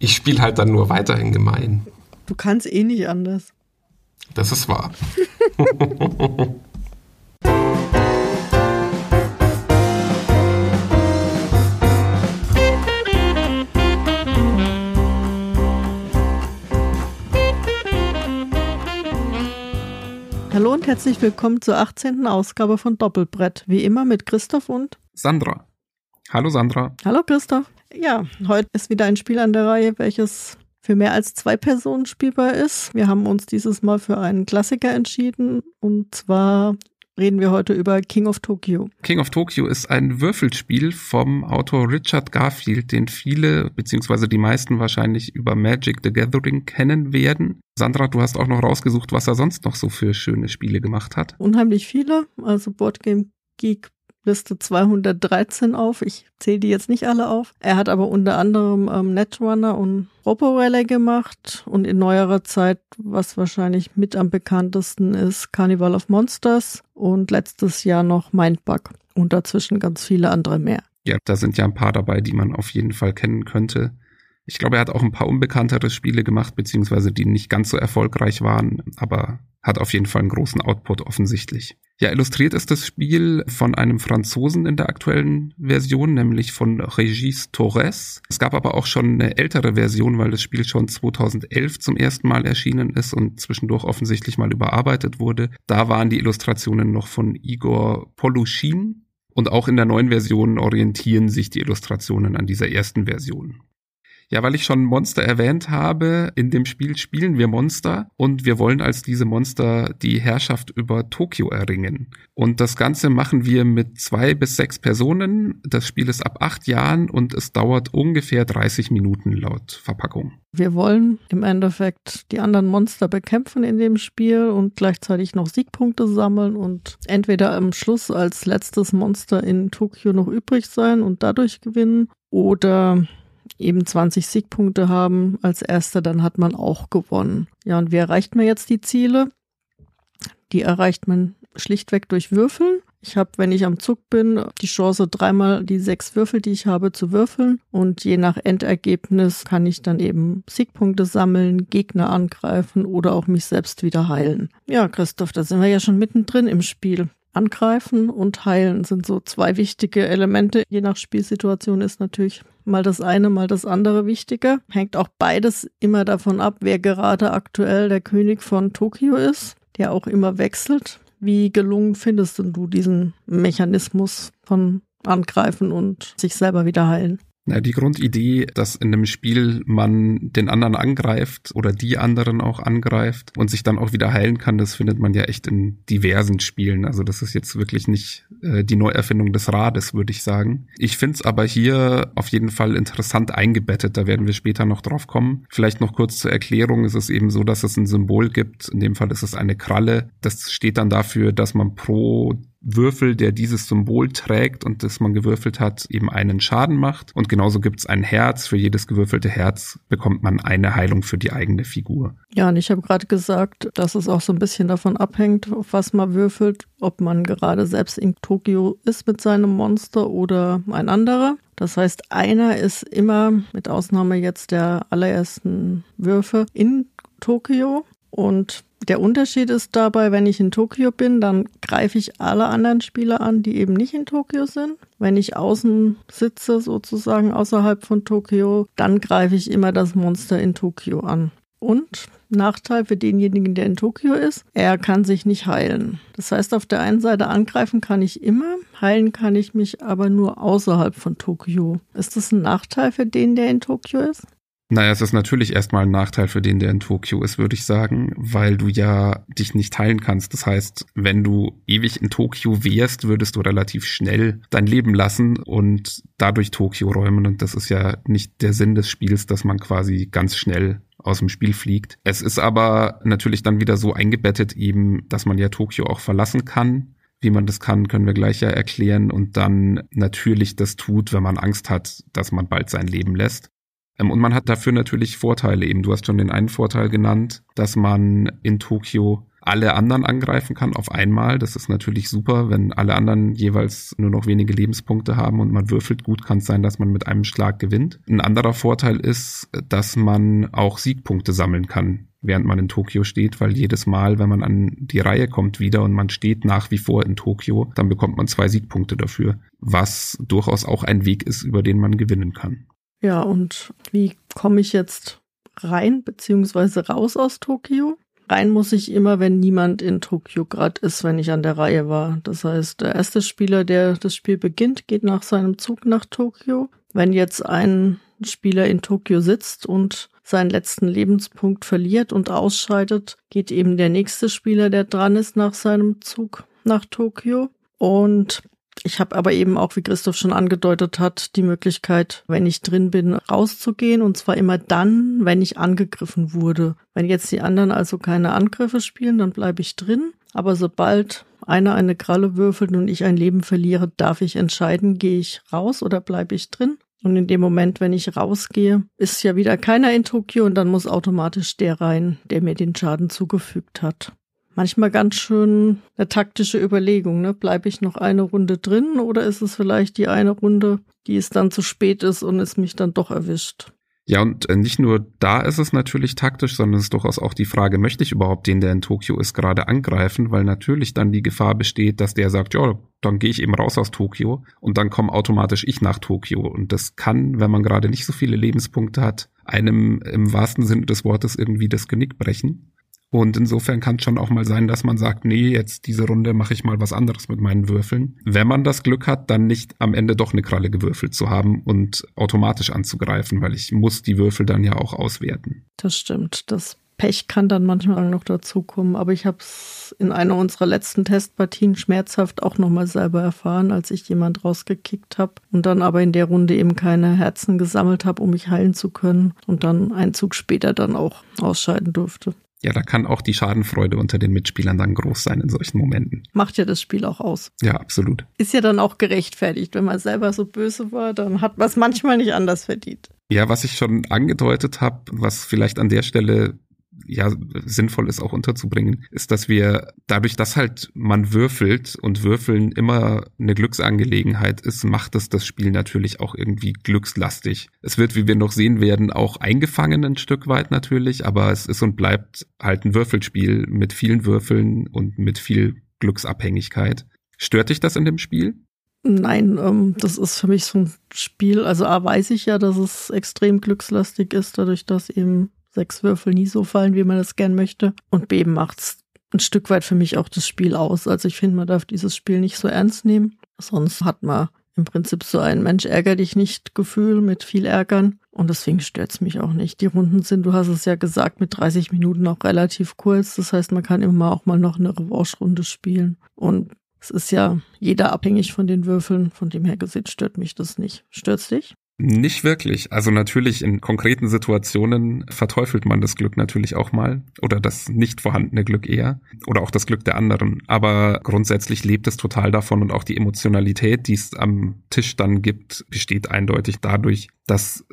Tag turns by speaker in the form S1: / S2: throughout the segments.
S1: Ich spiele halt dann nur weiterhin gemein.
S2: Du kannst eh nicht anders.
S1: Das ist wahr.
S2: Hallo und herzlich willkommen zur 18. Ausgabe von Doppelbrett. Wie immer mit Christoph und
S1: Sandra. Hallo Sandra.
S2: Hallo Christoph. Ja, heute ist wieder ein Spiel an der Reihe, welches für mehr als zwei Personen spielbar ist. Wir haben uns dieses Mal für einen Klassiker entschieden und zwar reden wir heute über King of Tokyo.
S1: King of Tokyo ist ein Würfelspiel vom Autor Richard Garfield, den viele beziehungsweise die meisten wahrscheinlich über Magic the Gathering kennen werden. Sandra, du hast auch noch rausgesucht, was er sonst noch so für schöne Spiele gemacht hat.
S2: Unheimlich viele, also Boardgame Geek Liste 213 auf. Ich zähle die jetzt nicht alle auf. Er hat aber unter anderem ähm, Netrunner und Robo Rally gemacht und in neuerer Zeit, was wahrscheinlich mit am bekanntesten ist, Carnival of Monsters und letztes Jahr noch Mindbug und dazwischen ganz viele andere mehr.
S1: Ja, da sind ja ein paar dabei, die man auf jeden Fall kennen könnte. Ich glaube, er hat auch ein paar unbekanntere Spiele gemacht, beziehungsweise die nicht ganz so erfolgreich waren, aber hat auf jeden Fall einen großen Output offensichtlich. Ja, illustriert ist das Spiel von einem Franzosen in der aktuellen Version, nämlich von Regis Torres. Es gab aber auch schon eine ältere Version, weil das Spiel schon 2011 zum ersten Mal erschienen ist und zwischendurch offensichtlich mal überarbeitet wurde. Da waren die Illustrationen noch von Igor Poluschin. Und auch in der neuen Version orientieren sich die Illustrationen an dieser ersten Version. Ja, weil ich schon Monster erwähnt habe, in dem Spiel spielen wir Monster und wir wollen als diese Monster die Herrschaft über Tokio erringen. Und das Ganze machen wir mit zwei bis sechs Personen. Das Spiel ist ab acht Jahren und es dauert ungefähr 30 Minuten laut Verpackung.
S2: Wir wollen im Endeffekt die anderen Monster bekämpfen in dem Spiel und gleichzeitig noch Siegpunkte sammeln und entweder am Schluss als letztes Monster in Tokio noch übrig sein und dadurch gewinnen oder eben 20 Siegpunkte haben als erster, dann hat man auch gewonnen. Ja, und wie erreicht man jetzt die Ziele? Die erreicht man schlichtweg durch Würfeln. Ich habe, wenn ich am Zug bin, die Chance, dreimal die sechs Würfel, die ich habe, zu würfeln. Und je nach Endergebnis kann ich dann eben Siegpunkte sammeln, Gegner angreifen oder auch mich selbst wieder heilen. Ja, Christoph, da sind wir ja schon mittendrin im Spiel. Angreifen und Heilen sind so zwei wichtige Elemente. Je nach Spielsituation ist natürlich mal das eine, mal das andere wichtiger. Hängt auch beides immer davon ab, wer gerade aktuell der König von Tokio ist, der auch immer wechselt. Wie gelungen findest du diesen Mechanismus von Angreifen und sich selber wieder heilen?
S1: Na, die Grundidee, dass in einem Spiel man den anderen angreift oder die anderen auch angreift und sich dann auch wieder heilen kann, das findet man ja echt in diversen Spielen. Also das ist jetzt wirklich nicht äh, die Neuerfindung des Rades, würde ich sagen. Ich finde es aber hier auf jeden Fall interessant eingebettet. Da werden wir später noch drauf kommen. Vielleicht noch kurz zur Erklärung. Es ist eben so, dass es ein Symbol gibt. In dem Fall ist es eine Kralle. Das steht dann dafür, dass man pro Würfel, der dieses Symbol trägt und das man gewürfelt hat, eben einen Schaden macht. Und genauso gibt es ein Herz. Für jedes gewürfelte Herz bekommt man eine Heilung für die eigene Figur.
S2: Ja, und ich habe gerade gesagt, dass es auch so ein bisschen davon abhängt, auf was man würfelt, ob man gerade selbst in Tokio ist mit seinem Monster oder ein anderer. Das heißt, einer ist immer, mit Ausnahme jetzt der allerersten Würfe, in Tokio und der Unterschied ist dabei, wenn ich in Tokio bin, dann greife ich alle anderen Spieler an, die eben nicht in Tokio sind. Wenn ich außen sitze, sozusagen außerhalb von Tokio, dann greife ich immer das Monster in Tokio an. Und Nachteil für denjenigen, der in Tokio ist, er kann sich nicht heilen. Das heißt, auf der einen Seite angreifen kann ich immer, heilen kann ich mich aber nur außerhalb von Tokio. Ist das ein Nachteil für den, der in Tokio ist?
S1: Naja, es ist natürlich erstmal ein Nachteil für den, der in Tokio ist, würde ich sagen, weil du ja dich nicht teilen kannst. Das heißt, wenn du ewig in Tokio wärst, würdest du relativ schnell dein Leben lassen und dadurch Tokio räumen. Und das ist ja nicht der Sinn des Spiels, dass man quasi ganz schnell aus dem Spiel fliegt. Es ist aber natürlich dann wieder so eingebettet eben, dass man ja Tokio auch verlassen kann. Wie man das kann, können wir gleich ja erklären und dann natürlich das tut, wenn man Angst hat, dass man bald sein Leben lässt. Ähm, und man hat dafür natürlich Vorteile eben. Du hast schon den einen Vorteil genannt, dass man in Tokio alle anderen angreifen kann auf einmal. Das ist natürlich super, wenn alle anderen jeweils nur noch wenige Lebenspunkte haben und man würfelt gut, kann es sein, dass man mit einem Schlag gewinnt. Ein anderer Vorteil ist, dass man auch Siegpunkte sammeln kann während man in Tokio steht, weil jedes Mal, wenn man an die Reihe kommt wieder und man steht nach wie vor in Tokio, dann bekommt man zwei Siegpunkte dafür, was durchaus auch ein Weg ist, über den man gewinnen kann.
S2: Ja, und wie komme ich jetzt rein beziehungsweise raus aus Tokio? Rein muss ich immer, wenn niemand in Tokio gerade ist, wenn ich an der Reihe war. Das heißt, der erste Spieler, der das Spiel beginnt, geht nach seinem Zug nach Tokio. Wenn jetzt ein Spieler in Tokio sitzt und seinen letzten Lebenspunkt verliert und ausscheidet, geht eben der nächste Spieler, der dran ist, nach seinem Zug nach Tokio. Und ich habe aber eben auch, wie Christoph schon angedeutet hat, die Möglichkeit, wenn ich drin bin, rauszugehen. Und zwar immer dann, wenn ich angegriffen wurde. Wenn jetzt die anderen also keine Angriffe spielen, dann bleibe ich drin. Aber sobald einer eine Kralle würfelt und ich ein Leben verliere, darf ich entscheiden, gehe ich raus oder bleibe ich drin. Und in dem Moment, wenn ich rausgehe, ist ja wieder keiner in Tokio und dann muss automatisch der rein, der mir den Schaden zugefügt hat. Manchmal ganz schön eine taktische Überlegung, ne? Bleibe ich noch eine Runde drin oder ist es vielleicht die eine Runde, die es dann zu spät ist und es mich dann doch erwischt?
S1: Ja, und äh, nicht nur da ist es natürlich taktisch, sondern es ist durchaus auch die Frage, möchte ich überhaupt den, der in Tokio ist, gerade angreifen, weil natürlich dann die Gefahr besteht, dass der sagt, ja, dann gehe ich eben raus aus Tokio und dann komme automatisch ich nach Tokio. Und das kann, wenn man gerade nicht so viele Lebenspunkte hat, einem im wahrsten Sinne des Wortes irgendwie das Genick brechen. Und insofern kann es schon auch mal sein, dass man sagt, nee, jetzt diese Runde mache ich mal was anderes mit meinen Würfeln. Wenn man das Glück hat, dann nicht am Ende doch eine Kralle gewürfelt zu haben und automatisch anzugreifen, weil ich muss die Würfel dann ja auch auswerten.
S2: Das stimmt. Das Pech kann dann manchmal noch dazukommen, aber ich habe es in einer unserer letzten Testpartien schmerzhaft auch nochmal selber erfahren, als ich jemand rausgekickt habe und dann aber in der Runde eben keine Herzen gesammelt habe, um mich heilen zu können und dann einen Zug später dann auch ausscheiden durfte.
S1: Ja, da kann auch die Schadenfreude unter den Mitspielern dann groß sein in solchen Momenten.
S2: Macht ja das Spiel auch aus.
S1: Ja, absolut.
S2: Ist ja dann auch gerechtfertigt. Wenn man selber so böse war, dann hat man es manchmal nicht anders verdient.
S1: Ja, was ich schon angedeutet habe, was vielleicht an der Stelle ja sinnvoll ist auch unterzubringen, ist, dass wir dadurch, dass halt man würfelt und Würfeln immer eine Glücksangelegenheit ist, macht es das Spiel natürlich auch irgendwie glückslastig. Es wird, wie wir noch sehen werden, auch eingefangen ein Stück weit natürlich, aber es ist und bleibt halt ein Würfelspiel mit vielen Würfeln und mit viel Glücksabhängigkeit. Stört dich das in dem Spiel?
S2: Nein, ähm, das ist für mich so ein Spiel. Also A weiß ich ja, dass es extrem glückslastig ist, dadurch, dass eben sechs Würfel nie so fallen, wie man das gern möchte. Und B macht's ein Stück weit für mich auch das Spiel aus. Also ich finde, man darf dieses Spiel nicht so ernst nehmen. Sonst hat man im Prinzip so ein Mensch ärger dich nicht Gefühl mit viel Ärgern. Und deswegen stört's mich auch nicht. Die Runden sind, du hast es ja gesagt, mit 30 Minuten auch relativ kurz. Das heißt, man kann immer auch mal noch eine Revanche-Runde spielen. Und es ist ja jeder abhängig von den Würfeln. Von dem her gesehen stört mich das nicht. Stört's dich?
S1: Nicht wirklich. Also natürlich in konkreten Situationen verteufelt man das Glück natürlich auch mal oder das nicht vorhandene Glück eher oder auch das Glück der anderen. Aber grundsätzlich lebt es total davon und auch die Emotionalität, die es am Tisch dann gibt, besteht eindeutig dadurch, dass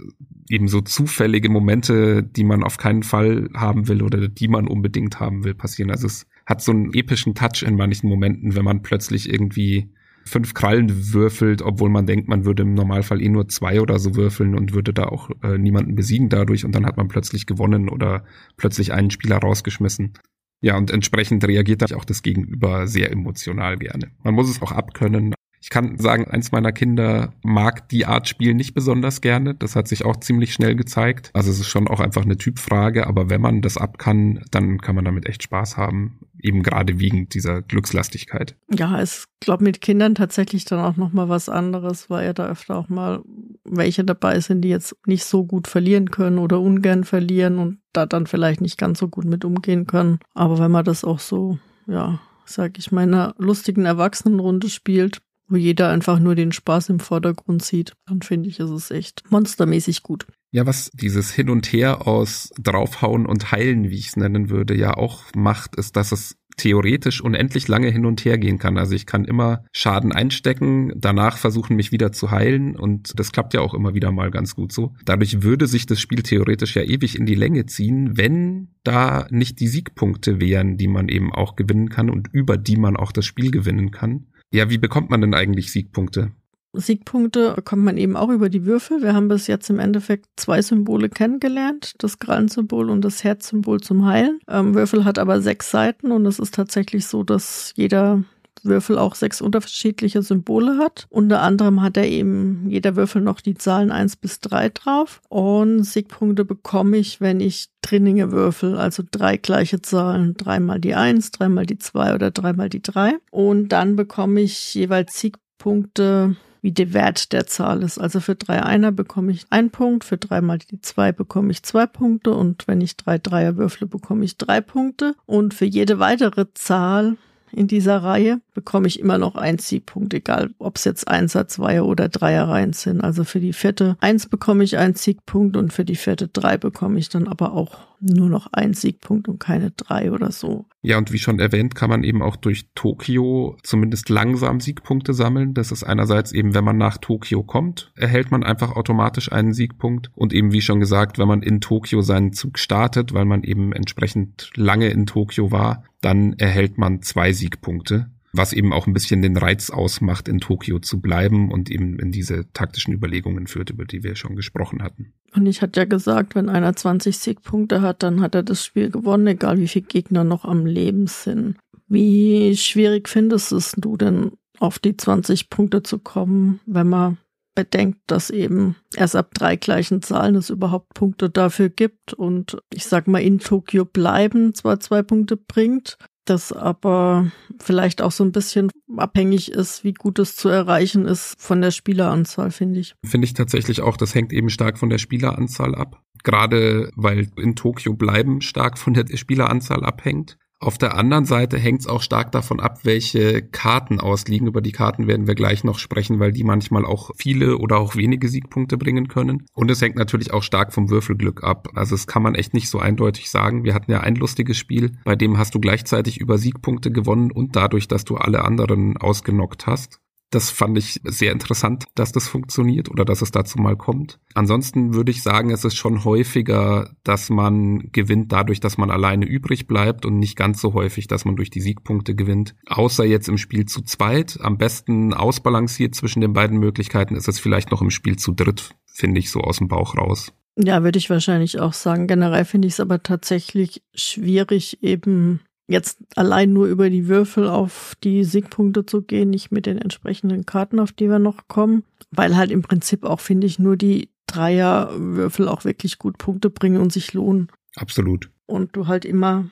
S1: eben so zufällige Momente, die man auf keinen Fall haben will oder die man unbedingt haben will, passieren. Also es hat so einen epischen Touch in manchen Momenten, wenn man plötzlich irgendwie fünf Krallen würfelt, obwohl man denkt, man würde im Normalfall eh nur zwei oder so würfeln und würde da auch äh, niemanden besiegen dadurch und dann hat man plötzlich gewonnen oder plötzlich einen Spieler rausgeschmissen. Ja, und entsprechend reagiert da auch das Gegenüber sehr emotional gerne. Man muss es auch abkönnen, ich kann sagen, eins meiner Kinder mag die Art Spiel nicht besonders gerne. Das hat sich auch ziemlich schnell gezeigt. Also es ist schon auch einfach eine Typfrage, aber wenn man das ab kann, dann kann man damit echt Spaß haben. Eben gerade wegen dieser Glückslastigkeit.
S2: Ja, es glaube mit Kindern tatsächlich dann auch nochmal was anderes, weil ja da öfter auch mal welche dabei sind, die jetzt nicht so gut verlieren können oder ungern verlieren und da dann vielleicht nicht ganz so gut mit umgehen können. Aber wenn man das auch so, ja, sag ich mal, in einer lustigen Erwachsenenrunde spielt, wo jeder einfach nur den Spaß im Vordergrund sieht, dann finde ich, ist es echt monstermäßig gut.
S1: Ja, was dieses Hin und Her aus draufhauen und heilen, wie ich es nennen würde, ja auch macht, ist, dass es theoretisch unendlich lange hin und her gehen kann. Also ich kann immer Schaden einstecken, danach versuchen, mich wieder zu heilen und das klappt ja auch immer wieder mal ganz gut so. Dadurch würde sich das Spiel theoretisch ja ewig in die Länge ziehen, wenn da nicht die Siegpunkte wären, die man eben auch gewinnen kann und über die man auch das Spiel gewinnen kann. Ja, wie bekommt man denn eigentlich Siegpunkte?
S2: Siegpunkte bekommt man eben auch über die Würfel. Wir haben bis jetzt im Endeffekt zwei Symbole kennengelernt, das Krallensymbol und das Herzsymbol zum Heilen. Ähm, Würfel hat aber sechs Seiten und es ist tatsächlich so, dass jeder Würfel auch sechs unterschiedliche Symbole hat. Unter anderem hat er eben jeder Würfel noch die Zahlen eins bis drei drauf. Und Siegpunkte bekomme ich, wenn ich Drinninge würfel, also drei gleiche Zahlen, dreimal die eins, dreimal die zwei oder dreimal die drei. Und dann bekomme ich jeweils Siegpunkte wie der Wert der Zahl ist. Also für drei Einer bekomme ich einen Punkt, für dreimal die zwei bekomme ich zwei Punkte und wenn ich drei Dreier würfle, bekomme ich drei Punkte. Und für jede weitere Zahl in dieser Reihe bekomme ich immer noch einen Siegpunkt, egal ob es jetzt Einser, Zweier oder Dreierreihen sind. Also für die vierte eins bekomme ich einen Siegpunkt und für die vierte drei bekomme ich dann aber auch nur noch einen Siegpunkt und keine drei oder so.
S1: Ja, und wie schon erwähnt, kann man eben auch durch Tokio zumindest langsam Siegpunkte sammeln. Das ist einerseits eben, wenn man nach Tokio kommt, erhält man einfach automatisch einen Siegpunkt. Und eben, wie schon gesagt, wenn man in Tokio seinen Zug startet, weil man eben entsprechend lange in Tokio war, dann erhält man zwei Siegpunkte was eben auch ein bisschen den Reiz ausmacht, in Tokio zu bleiben und eben in diese taktischen Überlegungen führt, über die wir schon gesprochen hatten.
S2: Und ich hatte ja gesagt, wenn einer 20 Siegpunkte hat, dann hat er das Spiel gewonnen, egal wie viele Gegner noch am Leben sind. Wie schwierig findest du denn, auf die 20 Punkte zu kommen, wenn man bedenkt, dass eben erst ab drei gleichen Zahlen es überhaupt Punkte dafür gibt und ich sag mal in Tokio bleiben zwar zwei Punkte bringt, das aber vielleicht auch so ein bisschen abhängig ist, wie gut es zu erreichen ist von der Spieleranzahl, finde ich.
S1: Finde ich tatsächlich auch, das hängt eben stark von der Spieleranzahl ab. Gerade weil in Tokio bleiben stark von der Spieleranzahl abhängt. Auf der anderen Seite hängt es auch stark davon ab, welche Karten ausliegen. Über die Karten werden wir gleich noch sprechen, weil die manchmal auch viele oder auch wenige Siegpunkte bringen können. Und es hängt natürlich auch stark vom Würfelglück ab. Also es kann man echt nicht so eindeutig sagen. Wir hatten ja ein lustiges Spiel, bei dem hast du gleichzeitig über Siegpunkte gewonnen und dadurch, dass du alle anderen ausgenockt hast. Das fand ich sehr interessant, dass das funktioniert oder dass es dazu mal kommt. Ansonsten würde ich sagen, es ist schon häufiger, dass man gewinnt dadurch, dass man alleine übrig bleibt und nicht ganz so häufig, dass man durch die Siegpunkte gewinnt. Außer jetzt im Spiel zu zweit. Am besten ausbalanciert zwischen den beiden Möglichkeiten ist es vielleicht noch im Spiel zu dritt, finde ich so aus dem Bauch raus.
S2: Ja, würde ich wahrscheinlich auch sagen. Generell finde ich es aber tatsächlich schwierig, eben jetzt allein nur über die Würfel auf die Siegpunkte zu gehen, nicht mit den entsprechenden Karten, auf die wir noch kommen, weil halt im Prinzip auch, finde ich, nur die Dreierwürfel auch wirklich gut Punkte bringen und sich lohnen.
S1: Absolut.
S2: Und du halt immer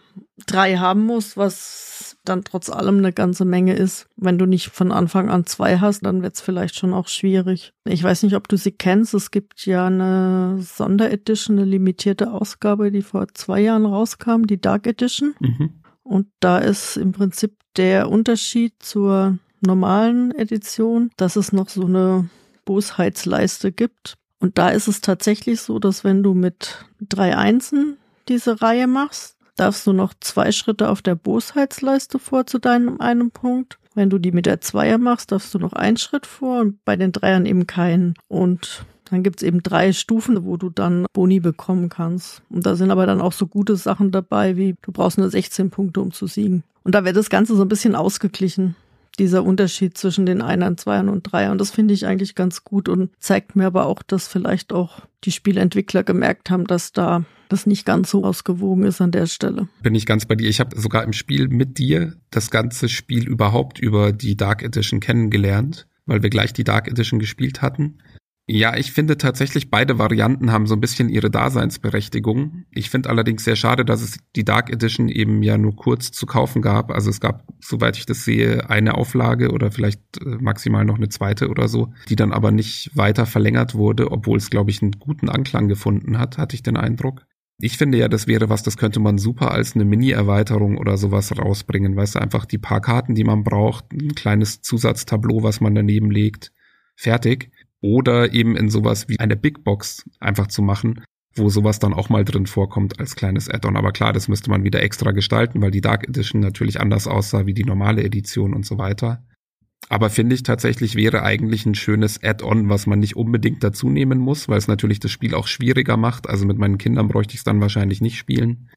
S2: drei haben musst, was dann trotz allem eine ganze Menge ist. Wenn du nicht von Anfang an zwei hast, dann wird es vielleicht schon auch schwierig. Ich weiß nicht, ob du sie kennst. Es gibt ja eine Sonderedition, eine limitierte Ausgabe, die vor zwei Jahren rauskam, die Dark Edition. Mhm. Und da ist im Prinzip der Unterschied zur normalen Edition, dass es noch so eine Bosheitsleiste gibt. Und da ist es tatsächlich so, dass wenn du mit drei Einsen diese Reihe machst, darfst du noch zwei Schritte auf der Bosheitsleiste vor zu deinem einen Punkt. Wenn du die mit der Zweier machst, darfst du noch einen Schritt vor und bei den Dreiern eben keinen. Und dann gibt's eben drei Stufen, wo du dann Boni bekommen kannst. Und da sind aber dann auch so gute Sachen dabei, wie du brauchst nur 16 Punkte, um zu siegen. Und da wird das Ganze so ein bisschen ausgeglichen dieser Unterschied zwischen den Einern, Zweiern und Dreiern. Und das finde ich eigentlich ganz gut und zeigt mir aber auch, dass vielleicht auch die Spielentwickler gemerkt haben, dass da das nicht ganz so ausgewogen ist an der Stelle.
S1: Bin ich ganz bei dir. Ich habe sogar im Spiel mit dir das ganze Spiel überhaupt über die Dark Edition kennengelernt, weil wir gleich die Dark Edition gespielt hatten. Ja, ich finde tatsächlich, beide Varianten haben so ein bisschen ihre Daseinsberechtigung. Ich finde allerdings sehr schade, dass es die Dark Edition eben ja nur kurz zu kaufen gab. Also es gab, soweit ich das sehe, eine Auflage oder vielleicht äh, maximal noch eine zweite oder so, die dann aber nicht weiter verlängert wurde, obwohl es, glaube ich, einen guten Anklang gefunden hat, hatte ich den Eindruck. Ich finde ja, das wäre was, das könnte man super als eine Mini-Erweiterung oder sowas rausbringen. Weißt du, einfach die paar Karten, die man braucht, ein kleines Zusatztableau, was man daneben legt, fertig oder eben in sowas wie eine Big Box einfach zu machen. wo sowas dann auch mal drin vorkommt als kleines Add-on. Aber klar, das müsste man wieder extra gestalten, weil die Dark Edition natürlich anders aussah wie die normale Edition und so weiter. Aber finde ich tatsächlich wäre eigentlich ein schönes Add-on, was man nicht unbedingt dazu nehmen muss, weil es natürlich das Spiel auch schwieriger macht. Also mit meinen Kindern bräuchte ich es dann wahrscheinlich nicht spielen.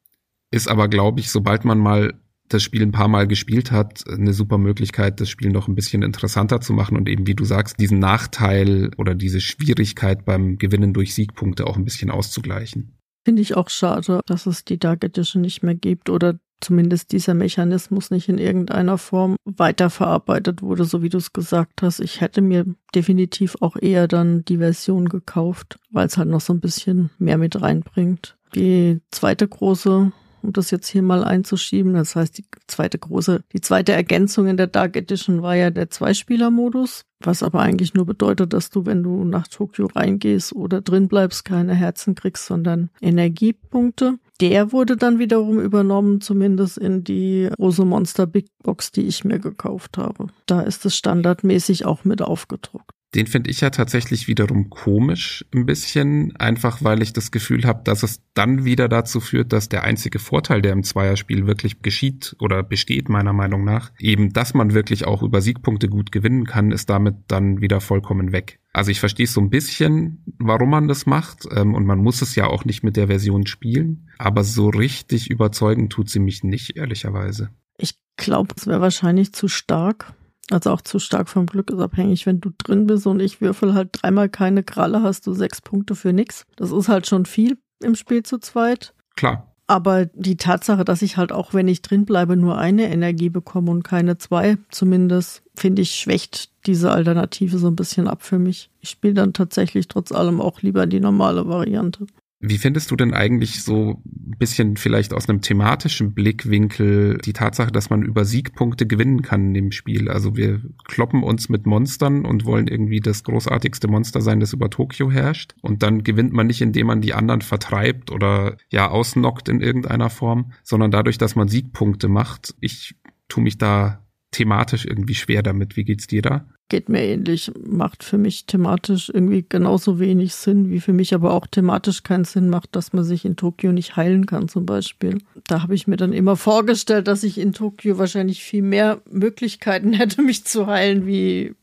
S1: Ist aber, glaube ich, sobald man mal das Spiel ein paar Mal gespielt hat, eine super Möglichkeit, das Spiel noch ein bisschen interessanter zu machen und eben, wie du sagst, diesen Nachteil oder diese Schwierigkeit beim Gewinnen durch Siegpunkte auch ein bisschen auszugleichen.
S2: Finde ich auch schade, dass es die Dark Edition nicht mehr gibt oder zumindest dieser Mechanismus nicht in irgendeiner Form weiterverarbeitet wurde, so wie du es gesagt hast. Ich hätte mir definitiv auch eher dann die Version gekauft, weil es halt noch so ein bisschen mehr mit reinbringt. Die zweite große um das jetzt hier mal einzuschieben. Das heißt, die zweite große, die zweite Ergänzung in der Dark Edition war ja der Zweispieler-Modus, was aber eigentlich nur bedeutet, dass du, wenn du nach Tokio reingehst oder drin bleibst, keine Herzen kriegst, sondern Energiepunkte. Der wurde dann wiederum übernommen, zumindest in die große Monster Big Box, die ich mir gekauft habe. Da ist es standardmäßig auch mit aufgedruckt.
S1: Den finde ich ja tatsächlich wiederum komisch ein bisschen, einfach weil ich das Gefühl habe, dass es dann wieder dazu führt, dass der einzige Vorteil, der im Zweierspiel wirklich geschieht oder besteht, meiner Meinung nach, eben, dass man wirklich auch über Siegpunkte gut gewinnen kann, ist damit dann wieder vollkommen weg. Also ich verstehe so ein bisschen, warum man das macht ähm, und man muss es ja auch nicht mit der Version spielen, aber so richtig überzeugend tut sie mich nicht, ehrlicherweise.
S2: Ich glaube, es wäre wahrscheinlich zu stark also auch zu stark vom Glück ist abhängig. Wenn du drin bist und ich würfel halt dreimal keine Kralle, hast du sechs Punkte für nix. Das ist halt schon viel im Spiel zu zweit.
S1: Klar.
S2: Aber die Tatsache, dass ich halt auch, wenn ich drin bleibe, nur eine Energie bekomme und keine zwei, zumindest, finde ich, schwächt diese Alternative so ein bisschen ab für mich. Ich spiele dann tatsächlich trotz allem auch lieber die normale Variante.
S1: Wie findest du denn eigentlich so ein bisschen vielleicht aus einem thematischen Blickwinkel die Tatsache, dass man über Siegpunkte gewinnen kann in dem Spiel? Also wir kloppen uns mit Monstern und wollen irgendwie das großartigste Monster sein, das über Tokio herrscht. Und dann gewinnt man nicht, indem man die anderen vertreibt oder ja ausnockt in irgendeiner Form, sondern dadurch, dass man Siegpunkte macht. Ich tue mich da thematisch irgendwie schwer damit. Wie geht's dir da?
S2: Geht mir ähnlich. Macht für mich thematisch irgendwie genauso wenig Sinn, wie für mich aber auch thematisch keinen Sinn macht, dass man sich in Tokio nicht heilen kann, zum Beispiel. Da habe ich mir dann immer vorgestellt, dass ich in Tokio wahrscheinlich viel mehr Möglichkeiten hätte, mich zu heilen, wie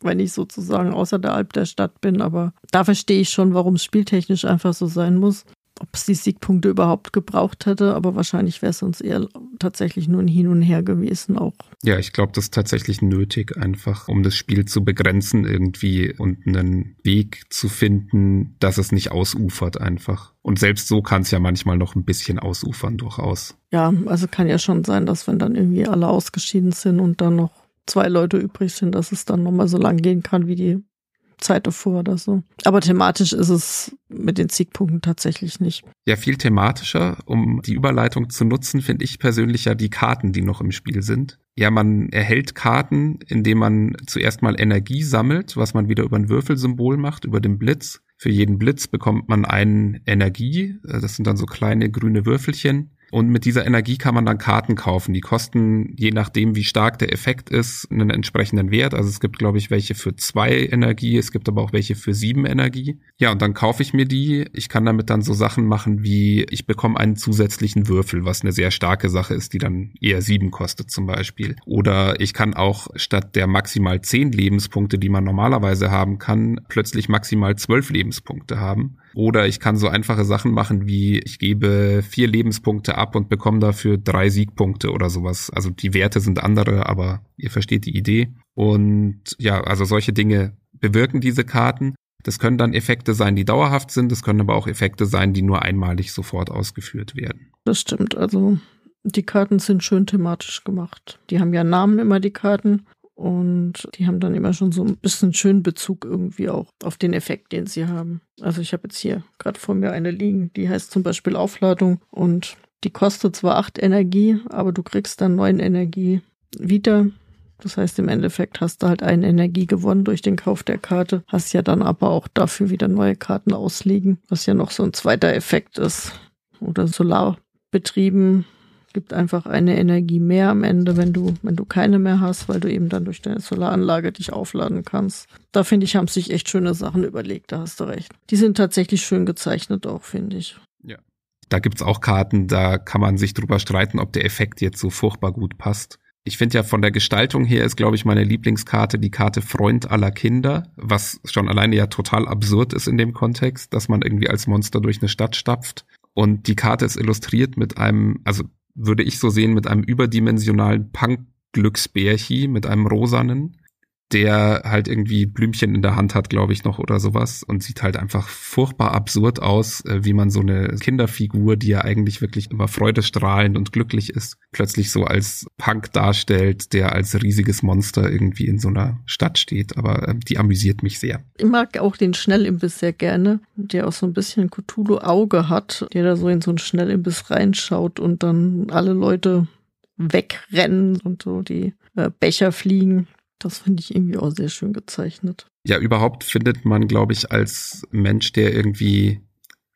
S2: wenn ich sozusagen außer der Alp der Stadt bin. Aber da verstehe ich schon, warum es spieltechnisch einfach so sein muss ob es die Siegpunkte überhaupt gebraucht hätte, aber wahrscheinlich wäre es uns eher tatsächlich nur ein Hin und Her gewesen auch.
S1: Ja, ich glaube, das ist tatsächlich nötig, einfach um das Spiel zu begrenzen irgendwie und einen Weg zu finden, dass es nicht ausufert einfach. Und selbst so kann es ja manchmal noch ein bisschen ausufern durchaus.
S2: Ja, also kann ja schon sein, dass wenn dann irgendwie alle ausgeschieden sind und dann noch zwei Leute übrig sind, dass es dann nochmal so lang gehen kann, wie die Zeit davor oder so. Aber thematisch ist es mit den Siegpunkten tatsächlich nicht.
S1: Ja, viel thematischer, um die Überleitung zu nutzen, finde ich persönlich ja die Karten, die noch im Spiel sind. Ja, man erhält Karten, indem man zuerst mal Energie sammelt, was man wieder über ein Würfelsymbol macht, über den Blitz. Für jeden Blitz bekommt man einen Energie. Das sind dann so kleine grüne Würfelchen. Und mit dieser Energie kann man dann Karten kaufen. Die kosten, je nachdem, wie stark der Effekt ist, einen entsprechenden Wert. Also es gibt, glaube ich, welche für zwei Energie, es gibt aber auch welche für sieben Energie. Ja, und dann kaufe ich mir die. Ich kann damit dann so Sachen machen wie, ich bekomme einen zusätzlichen Würfel, was eine sehr starke Sache ist, die dann eher sieben kostet zum Beispiel. Oder ich kann auch statt der maximal zehn Lebenspunkte, die man normalerweise haben kann, plötzlich maximal zwölf Lebenspunkte haben. Oder ich kann so einfache Sachen machen wie ich gebe vier Lebenspunkte ab und bekomme dafür drei Siegpunkte oder sowas. Also die Werte sind andere, aber ihr versteht die Idee. Und ja, also solche Dinge bewirken diese Karten. Das können dann Effekte sein, die dauerhaft sind. Das können aber auch Effekte sein, die nur einmalig sofort ausgeführt werden.
S2: Das stimmt. Also die Karten sind schön thematisch gemacht. Die haben ja Namen immer, die Karten. Und die haben dann immer schon so ein bisschen schönen Bezug irgendwie auch auf den Effekt, den sie haben. Also ich habe jetzt hier gerade vor mir eine liegen, die heißt zum Beispiel Aufladung und die kostet zwar acht Energie, aber du kriegst dann neun Energie wieder. Das heißt, im Endeffekt hast du halt eine Energie gewonnen durch den Kauf der Karte, hast ja dann aber auch dafür wieder neue Karten ausliegen, was ja noch so ein zweiter Effekt ist. Oder Solarbetrieben Gibt einfach eine Energie mehr am Ende, wenn du, wenn du keine mehr hast, weil du eben dann durch deine Solaranlage dich aufladen kannst. Da finde ich, haben sich echt schöne Sachen überlegt, da hast du recht. Die sind tatsächlich schön gezeichnet auch, finde ich.
S1: Ja. Da gibt's auch Karten, da kann man sich drüber streiten, ob der Effekt jetzt so furchtbar gut passt. Ich finde ja von der Gestaltung her ist, glaube ich, meine Lieblingskarte die Karte Freund aller Kinder, was schon alleine ja total absurd ist in dem Kontext, dass man irgendwie als Monster durch eine Stadt stapft. Und die Karte ist illustriert mit einem, also würde ich so sehen, mit einem überdimensionalen Punk-Glücksbärchi, mit einem rosanen der halt irgendwie Blümchen in der Hand hat, glaube ich, noch oder sowas und sieht halt einfach furchtbar absurd aus, äh, wie man so eine Kinderfigur, die ja eigentlich wirklich immer freudestrahlend und glücklich ist, plötzlich so als Punk darstellt, der als riesiges Monster irgendwie in so einer Stadt steht. Aber äh, die amüsiert mich sehr.
S2: Ich mag auch den Schnellimbiss sehr gerne, der auch so ein bisschen Cthulhu-Auge hat, der da so in so einen Schnellimbiss reinschaut und dann alle Leute wegrennen und so die äh, Becher fliegen. Das finde ich irgendwie auch sehr schön gezeichnet.
S1: Ja, überhaupt findet man, glaube ich, als Mensch, der irgendwie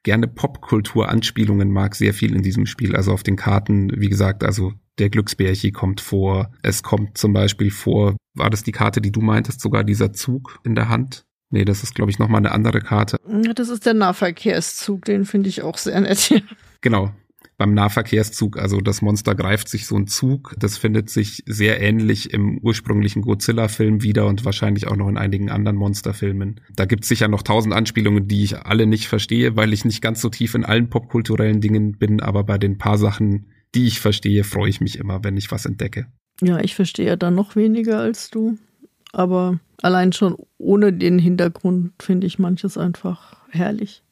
S1: gerne Popkultur-Anspielungen mag, sehr viel in diesem Spiel. Also auf den Karten, wie gesagt, also der Glücksbärchi kommt vor. Es kommt zum Beispiel vor, war das die Karte, die du meintest, sogar dieser Zug in der Hand? Nee, das ist, glaube ich, nochmal eine andere Karte.
S2: Das ist der Nahverkehrszug, den finde ich auch sehr nett.
S1: Genau, beim Nahverkehrszug. Also das Monster greift sich so ein Zug. Das findet sich sehr ähnlich im ursprünglichen Godzilla-Film wieder und wahrscheinlich auch noch in einigen anderen Monsterfilmen. Da gibt es sicher noch tausend Anspielungen, die ich alle nicht verstehe, weil ich nicht ganz so tief in allen popkulturellen Dingen bin. Aber bei den paar Sachen, die ich verstehe, freue ich mich immer, wenn ich was entdecke.
S2: Ja, ich verstehe dann noch weniger als du. Aber allein schon ohne den Hintergrund finde ich manches einfach herrlich.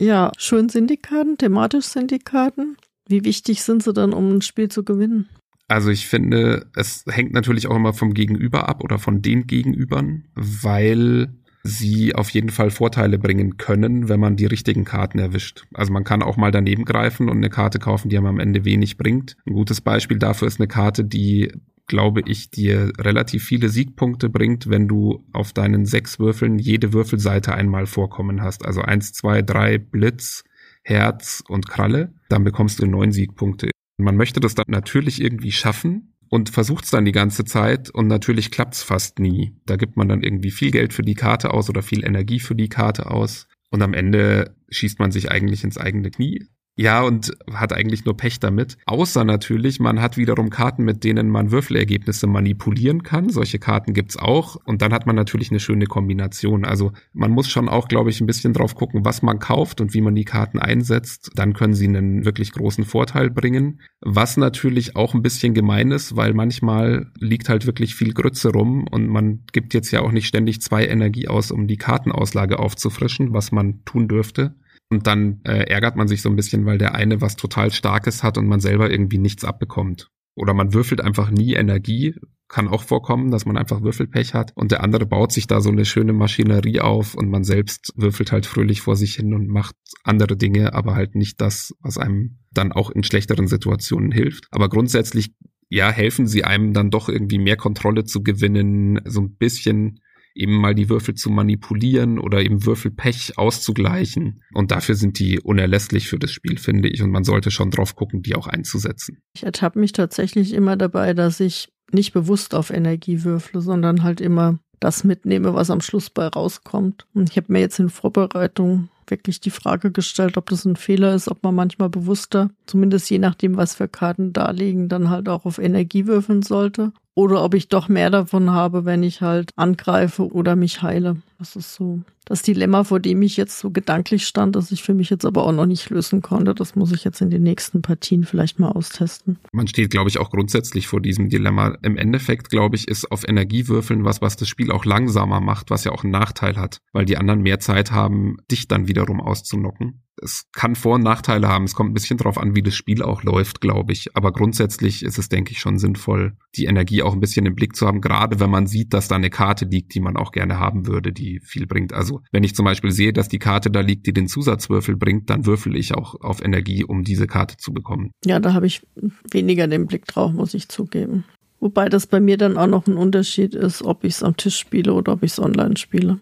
S2: Ja, schön sind die Karten, thematisch sind die Karten. Wie wichtig sind sie dann, um ein Spiel zu gewinnen?
S1: Also ich finde, es hängt natürlich auch immer vom Gegenüber ab oder von den Gegenübern, weil sie auf jeden Fall Vorteile bringen können, wenn man die richtigen Karten erwischt. Also man kann auch mal daneben greifen und eine Karte kaufen, die einem am Ende wenig bringt. Ein gutes Beispiel dafür ist eine Karte, die glaube ich, dir relativ viele Siegpunkte bringt, wenn du auf deinen sechs Würfeln jede Würfelseite einmal vorkommen hast. Also eins, zwei, drei, Blitz, Herz und Kralle. Dann bekommst du neun Siegpunkte. Man möchte das dann natürlich irgendwie schaffen und versucht es dann die ganze Zeit und natürlich klappt es fast nie. Da gibt man dann irgendwie viel Geld für die Karte aus oder viel Energie für die Karte aus. Und am Ende schießt man sich eigentlich ins eigene Knie. Ja, und hat eigentlich nur Pech damit. Außer natürlich, man hat wiederum Karten, mit denen man Würfelergebnisse manipulieren kann. Solche Karten gibt's auch. Und dann hat man natürlich eine schöne Kombination. Also man muss schon auch, glaube ich, ein bisschen drauf gucken, was man kauft und wie man die Karten einsetzt. Dann können sie einen wirklich großen Vorteil bringen. Was natürlich auch ein bisschen gemein ist, weil manchmal liegt halt wirklich viel Grütze rum und man gibt jetzt ja auch nicht ständig zwei Energie aus, um die Kartenauslage aufzufrischen, was man tun dürfte. Und dann äh, ärgert man sich so ein bisschen, weil der eine was total Starkes hat und man selber irgendwie nichts abbekommt. Oder man würfelt einfach nie Energie. Kann auch vorkommen, dass man einfach Würfelpech hat. Und der andere baut sich da so eine schöne Maschinerie auf und man selbst würfelt halt fröhlich vor sich hin und macht andere Dinge, aber halt nicht das, was einem dann auch in schlechteren Situationen hilft. Aber grundsätzlich, ja, helfen sie einem dann doch irgendwie mehr Kontrolle zu gewinnen, so ein bisschen eben mal die Würfel zu manipulieren oder eben Würfelpech auszugleichen. Und dafür sind die unerlässlich für das Spiel, finde ich. Und man sollte schon drauf gucken, die auch einzusetzen.
S2: Ich ertappe mich tatsächlich immer dabei, dass ich nicht bewusst auf Energie würfle, sondern halt immer das mitnehme, was am Schluss bei rauskommt. Und ich habe mir jetzt in Vorbereitung wirklich die Frage gestellt, ob das ein Fehler ist, ob man manchmal bewusster, zumindest je nachdem, was für Karten da liegen, dann halt auch auf Energie würfeln sollte oder ob ich doch mehr davon habe, wenn ich halt angreife oder mich heile. Das ist so das Dilemma, vor dem ich jetzt so gedanklich stand, das ich für mich jetzt aber auch noch nicht lösen konnte. Das muss ich jetzt in den nächsten Partien vielleicht mal austesten.
S1: Man steht, glaube ich, auch grundsätzlich vor diesem Dilemma. Im Endeffekt, glaube ich, ist auf Energiewürfeln was, was das Spiel auch langsamer macht, was ja auch einen Nachteil hat, weil die anderen mehr Zeit haben, dich dann wiederum auszunocken es kann Vor- und Nachteile haben. Es kommt ein bisschen drauf an, wie das Spiel auch läuft, glaube ich. Aber grundsätzlich ist es, denke ich, schon sinnvoll, die Energie auch ein bisschen im Blick zu haben, gerade wenn man sieht, dass da eine Karte liegt, die man auch gerne haben würde, die viel bringt. Also wenn ich zum Beispiel sehe, dass die Karte da liegt, die den Zusatzwürfel bringt, dann würfel ich auch auf Energie, um diese Karte zu bekommen.
S2: Ja, da habe ich weniger den Blick drauf, muss ich zugeben. Wobei das bei mir dann auch noch ein Unterschied ist, ob ich es am Tisch spiele oder ob ich es online spiele.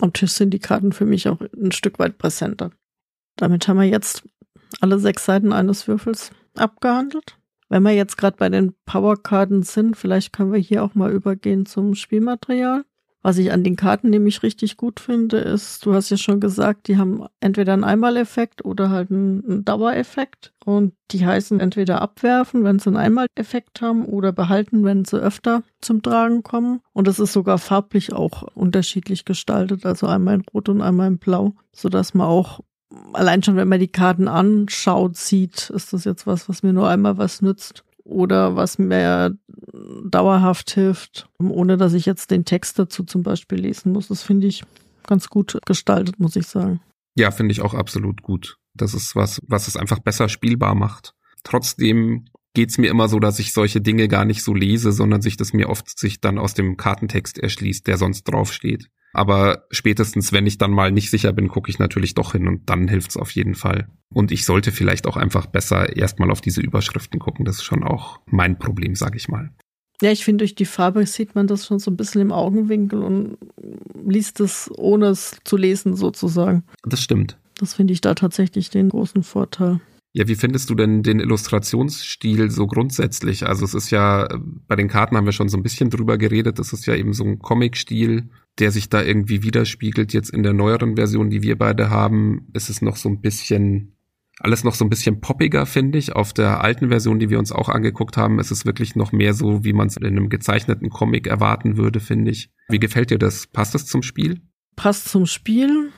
S2: Am Tisch sind die Karten für mich auch ein Stück weit präsenter. Damit haben wir jetzt alle sechs Seiten eines Würfels abgehandelt. Wenn wir jetzt gerade bei den Powerkarten sind, vielleicht können wir hier auch mal übergehen zum Spielmaterial. Was ich an den Karten nämlich richtig gut finde, ist, du hast ja schon gesagt, die haben entweder einen Einmaleffekt oder halt einen, Dauereffekt. Und die heißen entweder abwerfen, wenn sie einen Einmaleffekt haben, oder behalten, wenn sie öfter zum Tragen kommen. Und es ist sogar farblich auch unterschiedlich gestaltet, also einmal in Rot und einmal in Blau, sodass man auch allein schon, wenn man die Karten anschaut, sieht, ist das jetzt was, was mir nur einmal was nützt oder was mir dauerhaft hilft, ohne dass ich jetzt den Text dazu zum Beispiel lesen muss. Das finde ich ganz gut gestaltet, muss ich sagen.
S1: Ja, finde ich auch absolut gut. Das ist was, was es einfach besser spielbar macht. Trotzdem geht's mir immer so, dass ich solche Dinge gar nicht so lese, sondern sich das mir oft sich dann aus dem Kartentext erschließt, der sonst draufsteht. Aber spätestens, wenn ich dann mal nicht sicher bin, gucke ich natürlich doch hin und dann hilft's auf jeden Fall. Und ich sollte vielleicht auch einfach besser erstmal auf diese Überschriften gucken. Das ist schon auch mein Problem, sage ich mal.
S2: Ja, ich finde, durch die Farbe sieht man das schon so ein bisschen im Augenwinkel und liest es, ohne es zu lesen, sozusagen.
S1: Das stimmt.
S2: Das finde ich da tatsächlich den großen Vorteil.
S1: Ja, wie findest du denn den Illustrationsstil so grundsätzlich? Also es ist ja, bei den Karten haben wir schon so ein bisschen drüber geredet, das ist ja eben so ein Comic-Stil, der sich da irgendwie widerspiegelt. Jetzt in der neueren Version, die wir beide haben, ist es noch so ein bisschen, alles noch so ein bisschen poppiger, finde ich. Auf der alten Version, die wir uns auch angeguckt haben, ist es wirklich noch mehr so, wie man es in einem gezeichneten Comic erwarten würde, finde ich. Wie gefällt dir das? Passt das zum Spiel?
S2: Passt zum Spiel,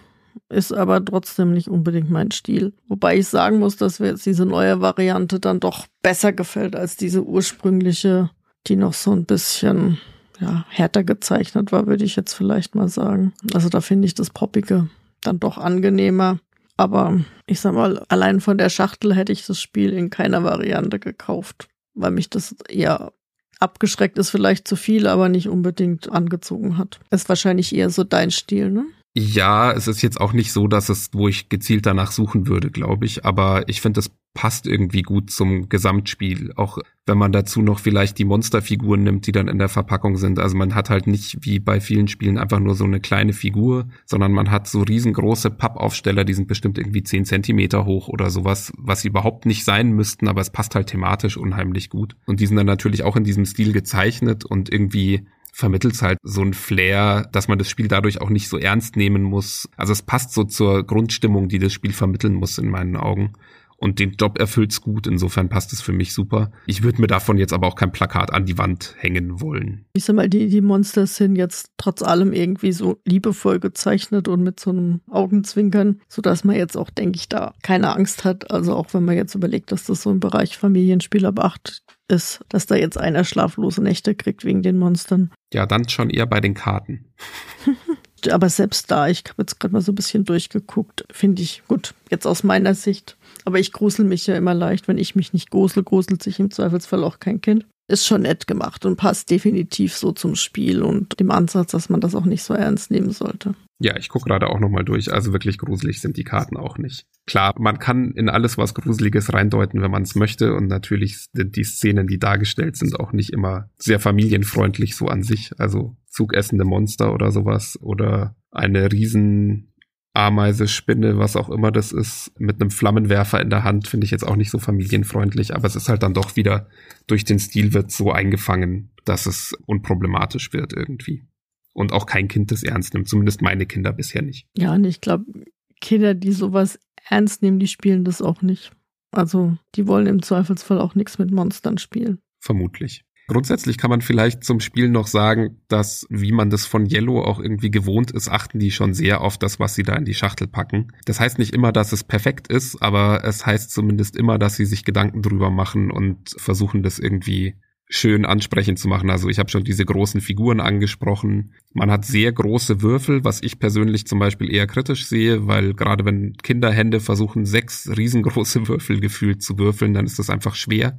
S2: ist aber trotzdem nicht unbedingt mein Stil. Wobei ich sagen muss, dass mir jetzt diese neue Variante dann doch besser gefällt als diese ursprüngliche, die noch so ein bisschen ja, härter gezeichnet war, würde ich jetzt vielleicht mal sagen. Also da finde ich das Poppige dann doch angenehmer. Aber ich sag mal, allein von der Schachtel hätte ich das Spiel in keiner Variante gekauft, weil mich das eher abgeschreckt ist, vielleicht zu viel, aber nicht unbedingt angezogen hat. Ist wahrscheinlich eher so dein Stil, ne?
S1: Ja, es ist jetzt auch nicht so, dass es, wo ich gezielt danach suchen würde, glaube ich. Aber ich finde, es passt irgendwie gut zum Gesamtspiel. Auch wenn man dazu noch vielleicht die Monsterfiguren nimmt, die dann in der Verpackung sind. Also man hat halt nicht wie bei vielen Spielen einfach nur so eine kleine Figur, sondern man hat so riesengroße Pappaufsteller, die sind bestimmt irgendwie zehn Zentimeter hoch oder sowas, was sie überhaupt nicht sein müssten, aber es passt halt thematisch unheimlich gut. Und die sind dann natürlich auch in diesem Stil gezeichnet und irgendwie vermittelt es halt so ein Flair, dass man das Spiel dadurch auch nicht so ernst nehmen muss. Also es passt so zur Grundstimmung, die das Spiel vermitteln muss in meinen Augen. Und den Job erfüllt's gut, insofern passt es für mich super. Ich würde mir davon jetzt aber auch kein Plakat an die Wand hängen wollen.
S2: Ich sag mal, die, die Monster sind jetzt trotz allem irgendwie so liebevoll gezeichnet und mit so einem Augenzwinkern, sodass man jetzt auch, denke ich, da keine Angst hat. Also auch wenn man jetzt überlegt, dass das so im Bereich Familienspiel ab acht ist, dass da jetzt einer schlaflose Nächte kriegt wegen den Monstern.
S1: Ja, dann schon eher bei den Karten.
S2: Aber selbst da, ich habe jetzt gerade mal so ein bisschen durchgeguckt, finde ich gut, jetzt aus meiner Sicht. Aber ich grusel mich ja immer leicht. Wenn ich mich nicht grusel, gruselt sich im Zweifelsfall auch kein Kind. Ist schon nett gemacht und passt definitiv so zum Spiel und dem Ansatz, dass man das auch nicht so ernst nehmen sollte.
S1: Ja, ich gucke gerade auch nochmal durch. Also wirklich gruselig sind die Karten auch nicht. Klar, man kann in alles was Gruseliges reindeuten, wenn man es möchte. Und natürlich sind die Szenen, die dargestellt sind, auch nicht immer sehr familienfreundlich so an sich. Also zugessende Monster oder sowas oder eine riesen Ameise, Spinne, was auch immer das ist, mit einem Flammenwerfer in der Hand, finde ich jetzt auch nicht so familienfreundlich, aber es ist halt dann doch wieder durch den Stil wird so eingefangen, dass es unproblematisch wird irgendwie und auch kein Kind das ernst nimmt. Zumindest meine Kinder bisher nicht.
S2: Ja, und ich glaube, Kinder, die sowas ernst nehmen, die spielen das auch nicht. Also die wollen im Zweifelsfall auch nichts mit Monstern spielen.
S1: Vermutlich. Grundsätzlich kann man vielleicht zum Spiel noch sagen, dass, wie man das von Yellow auch irgendwie gewohnt ist, achten die schon sehr auf das, was sie da in die Schachtel packen. Das heißt nicht immer, dass es perfekt ist, aber es heißt zumindest immer, dass sie sich Gedanken drüber machen und versuchen, das irgendwie schön ansprechend zu machen. Also ich habe schon diese großen Figuren angesprochen. Man hat sehr große Würfel, was ich persönlich zum Beispiel eher kritisch sehe, weil gerade wenn Kinderhände versuchen, sechs riesengroße Würfel gefühlt zu würfeln, dann ist das einfach schwer.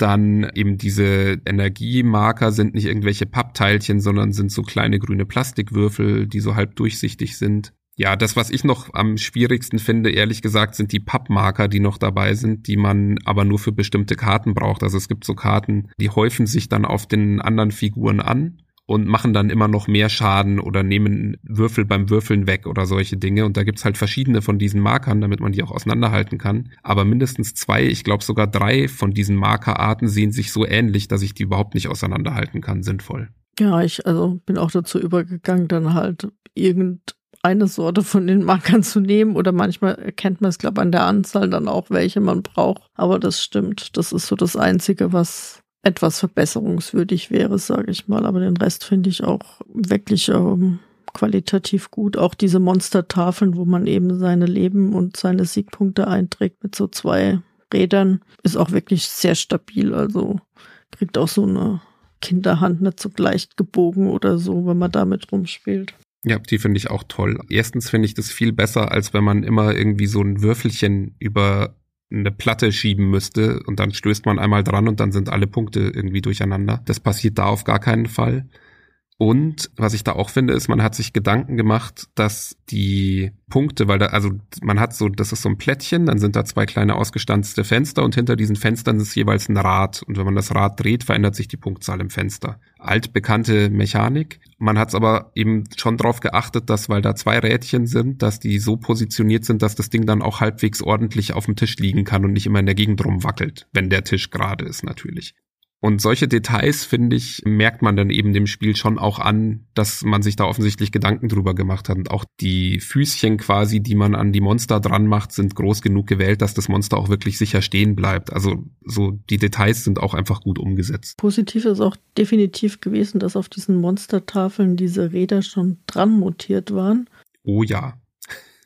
S1: Dann eben diese Energiemarker sind nicht irgendwelche Pappteilchen, sondern sind so kleine grüne Plastikwürfel, die so halb durchsichtig sind. Ja, das, was ich noch am schwierigsten finde, ehrlich gesagt, sind die Pappmarker, die noch dabei sind, die man aber nur für bestimmte Karten braucht. Also es gibt so Karten, die häufen sich dann auf den anderen Figuren an und machen dann immer noch mehr Schaden oder nehmen Würfel beim Würfeln weg oder solche Dinge. Und da gibt's halt verschiedene von diesen Markern, damit man die auch auseinanderhalten kann. Aber mindestens zwei, ich glaube sogar drei von diesen Markerarten sehen sich so ähnlich, dass ich die überhaupt nicht auseinanderhalten kann, sinnvoll.
S2: Ja, ich also bin auch dazu übergegangen, dann halt irgendeine Sorte von den Markern zu nehmen oder manchmal erkennt man es, glaube ich, an der Anzahl dann auch, welche man braucht. Aber das stimmt, das ist so das Einzige, was etwas verbesserungswürdig wäre, sage ich mal. Aber den Rest finde ich auch wirklich ähm, qualitativ gut. Auch diese Monstertafeln, wo man eben seine Leben und seine Siegpunkte einträgt mit so zwei Rädern, ist auch wirklich sehr stabil. Also kriegt auch so eine Kinderhand nicht so leicht gebogen oder so, wenn man damit rumspielt.
S1: Ja, die finde ich auch toll. Erstens finde ich das viel besser, als wenn man immer irgendwie so ein Würfelchen über eine Platte schieben müsste und dann stößt man einmal dran und dann sind alle Punkte irgendwie durcheinander. Das passiert da auf gar keinen Fall. Und was ich da auch finde, ist, man hat sich Gedanken gemacht, dass die Punkte, weil da, also man hat so, das ist so ein Plättchen, dann sind da zwei kleine ausgestanzte Fenster und hinter diesen Fenstern ist jeweils ein Rad. Und wenn man das Rad dreht, verändert sich die Punktzahl im Fenster. Altbekannte Mechanik. Man hat es aber eben schon darauf geachtet, dass, weil da zwei Rädchen sind, dass die so positioniert sind, dass das Ding dann auch halbwegs ordentlich auf dem Tisch liegen kann und nicht immer in der Gegend rumwackelt, wenn der Tisch gerade ist natürlich. Und solche Details, finde ich, merkt man dann eben dem Spiel schon auch an, dass man sich da offensichtlich Gedanken drüber gemacht hat. Und auch die Füßchen quasi, die man an die Monster dran macht, sind groß genug gewählt, dass das Monster auch wirklich sicher stehen bleibt. Also so die Details sind auch einfach gut umgesetzt.
S2: Positiv ist auch definitiv gewesen, dass auf diesen Monstertafeln diese Räder schon dran montiert waren.
S1: Oh ja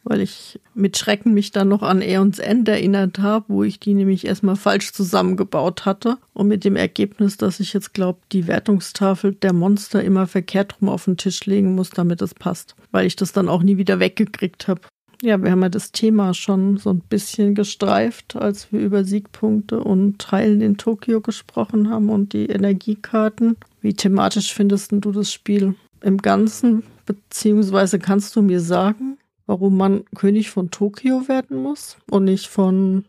S2: weil ich mit Schrecken mich dann noch an Aeons End erinnert habe, wo ich die nämlich erstmal falsch zusammengebaut hatte und mit dem Ergebnis, dass ich jetzt glaube, die Wertungstafel der Monster immer verkehrt rum auf den Tisch legen muss, damit es passt, weil ich das dann auch nie wieder weggekriegt habe. Ja, wir haben ja das Thema schon so ein bisschen gestreift, als wir über Siegpunkte und Teilen in Tokio gesprochen haben und die Energiekarten. Wie thematisch findest du das Spiel im Ganzen? Beziehungsweise kannst du mir sagen, warum man König von Tokio werden muss und nicht von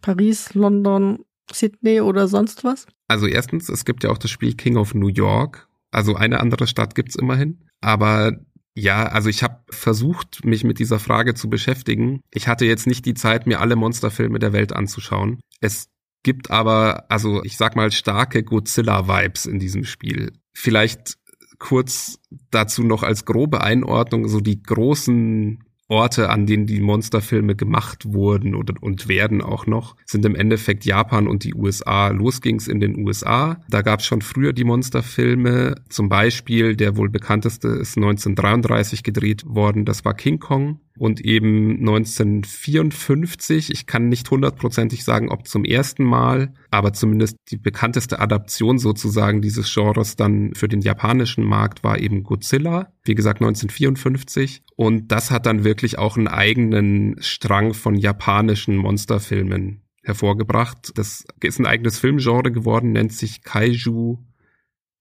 S2: Paris, London, Sydney oder sonst was?
S1: Also erstens, es gibt ja auch das Spiel King of New York. Also eine andere Stadt gibt's immerhin. Aber ja, also ich habe versucht, mich mit dieser Frage zu beschäftigen. Ich hatte jetzt nicht die Zeit, mir alle Monsterfilme der Welt anzuschauen. Es gibt aber, also ich sag mal, starke Godzilla-Vibes in diesem Spiel. Vielleicht kurz dazu noch als grobe Einordnung so die großen Orte, an denen die Monsterfilme gemacht wurden oder, und werden auch noch, sind im Endeffekt Japan und die USA. Los ging's in den USA. Da gab's schon früher die Monsterfilme. Zum Beispiel der wohl bekannteste ist 1933 gedreht worden. Das war King Kong und eben 1954, ich kann nicht hundertprozentig sagen, ob zum ersten Mal, aber zumindest die bekannteste Adaption sozusagen dieses Genres dann für den japanischen Markt war eben Godzilla, wie gesagt 1954 und das hat dann wirklich auch einen eigenen Strang von japanischen Monsterfilmen hervorgebracht. Das ist ein eigenes Filmgenre geworden, nennt sich Kaiju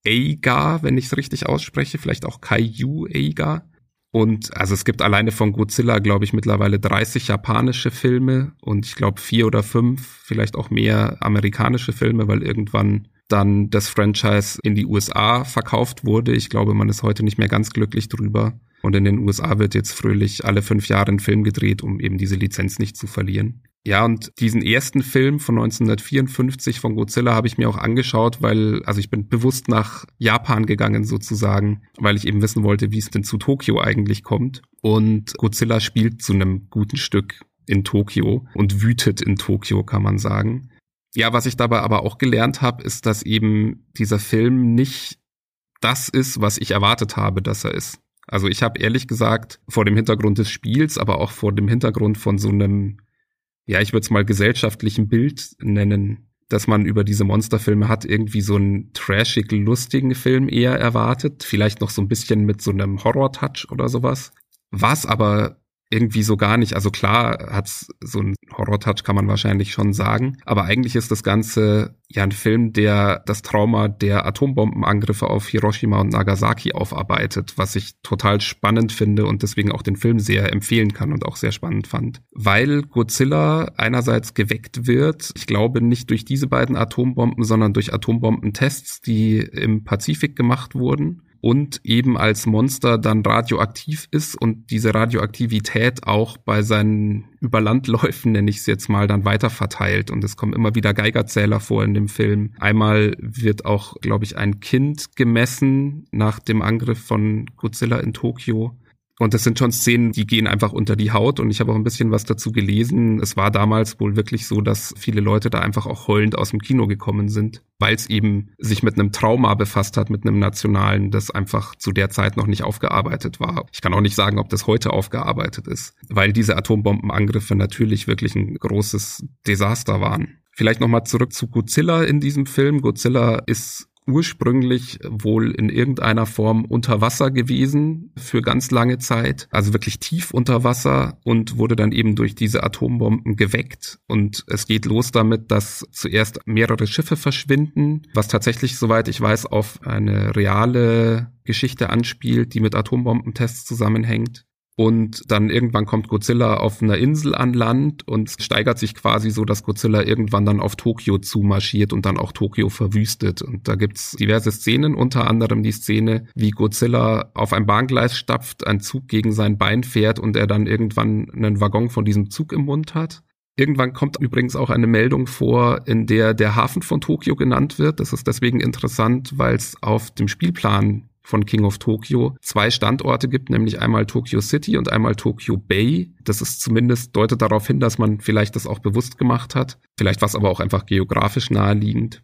S1: Eiga, wenn ich es richtig ausspreche, vielleicht auch Kaiju Eiga. Und also es gibt alleine von Godzilla, glaube ich, mittlerweile 30 japanische Filme und ich glaube vier oder fünf, vielleicht auch mehr amerikanische Filme, weil irgendwann dann das Franchise in die USA verkauft wurde. Ich glaube, man ist heute nicht mehr ganz glücklich drüber. Und in den USA wird jetzt fröhlich alle fünf Jahre ein Film gedreht, um eben diese Lizenz nicht zu verlieren. Ja, und diesen ersten Film von 1954 von Godzilla habe ich mir auch angeschaut, weil, also ich bin bewusst nach Japan gegangen sozusagen, weil ich eben wissen wollte, wie es denn zu Tokio eigentlich kommt. Und Godzilla spielt zu einem guten Stück in Tokio und wütet in Tokio, kann man sagen. Ja, was ich dabei aber auch gelernt habe, ist, dass eben dieser Film nicht das ist, was ich erwartet habe, dass er ist. Also ich habe ehrlich gesagt vor dem Hintergrund des Spiels, aber auch vor dem Hintergrund von so einem ja, ich würde es mal gesellschaftlichen Bild nennen, dass man über diese Monsterfilme hat, irgendwie so einen trashig lustigen Film eher erwartet, vielleicht noch so ein bisschen mit so einem Horror-Touch oder sowas. Was aber irgendwie so gar nicht. Also klar hat's so ein Horror-Touch, kann man wahrscheinlich schon sagen. Aber eigentlich ist das Ganze ja ein Film, der das Trauma der Atombombenangriffe auf Hiroshima und Nagasaki aufarbeitet, was ich total spannend finde und deswegen auch den Film sehr empfehlen kann und auch sehr spannend fand. Weil Godzilla einerseits geweckt wird, ich glaube nicht durch diese beiden Atombomben, sondern durch Atombombentests, die im Pazifik gemacht wurden und eben als Monster dann radioaktiv ist und diese Radioaktivität auch bei seinen Überlandläufen, nenne ich es jetzt mal, dann weiter verteilt. Und es kommen immer wieder Geigerzähler vor in dem Film. Einmal wird auch, glaube ich, ein Kind gemessen nach dem Angriff von Godzilla in Tokio. Und das sind schon Szenen, die gehen einfach unter die Haut. Und ich habe auch ein bisschen was dazu gelesen. Es war damals wohl wirklich so, dass viele Leute da einfach auch heulend aus dem Kino gekommen sind, weil es eben sich mit einem Trauma befasst hat, mit einem nationalen, das einfach zu der Zeit noch nicht aufgearbeitet war. Ich kann auch nicht sagen, ob das heute aufgearbeitet ist, weil diese Atombombenangriffe natürlich wirklich ein großes Desaster waren. Vielleicht nochmal zurück zu Godzilla in diesem Film. Godzilla ist ursprünglich wohl in irgendeiner Form unter Wasser gewesen für ganz lange Zeit, also wirklich tief unter Wasser und wurde dann eben durch diese Atombomben geweckt. Und es geht los damit, dass zuerst mehrere Schiffe verschwinden, was tatsächlich, soweit ich weiß, auf eine reale Geschichte anspielt, die mit Atombombentests zusammenhängt. Und dann irgendwann kommt Godzilla auf einer Insel an Land und steigert sich quasi so, dass Godzilla irgendwann dann auf Tokio zumarschiert und dann auch Tokio verwüstet. Und da gibt's diverse Szenen, unter anderem die Szene, wie Godzilla auf ein Bahngleis stapft, ein Zug gegen sein Bein fährt und er dann irgendwann einen Waggon von diesem Zug im Mund hat. Irgendwann kommt übrigens auch eine Meldung vor, in der der Hafen von Tokio genannt wird. Das ist deswegen interessant, weil es auf dem Spielplan von King of Tokyo zwei Standorte gibt, nämlich einmal Tokyo City und einmal Tokyo Bay. Das ist zumindest deutet darauf hin, dass man vielleicht das auch bewusst gemacht hat. Vielleicht war es aber auch einfach geografisch naheliegend.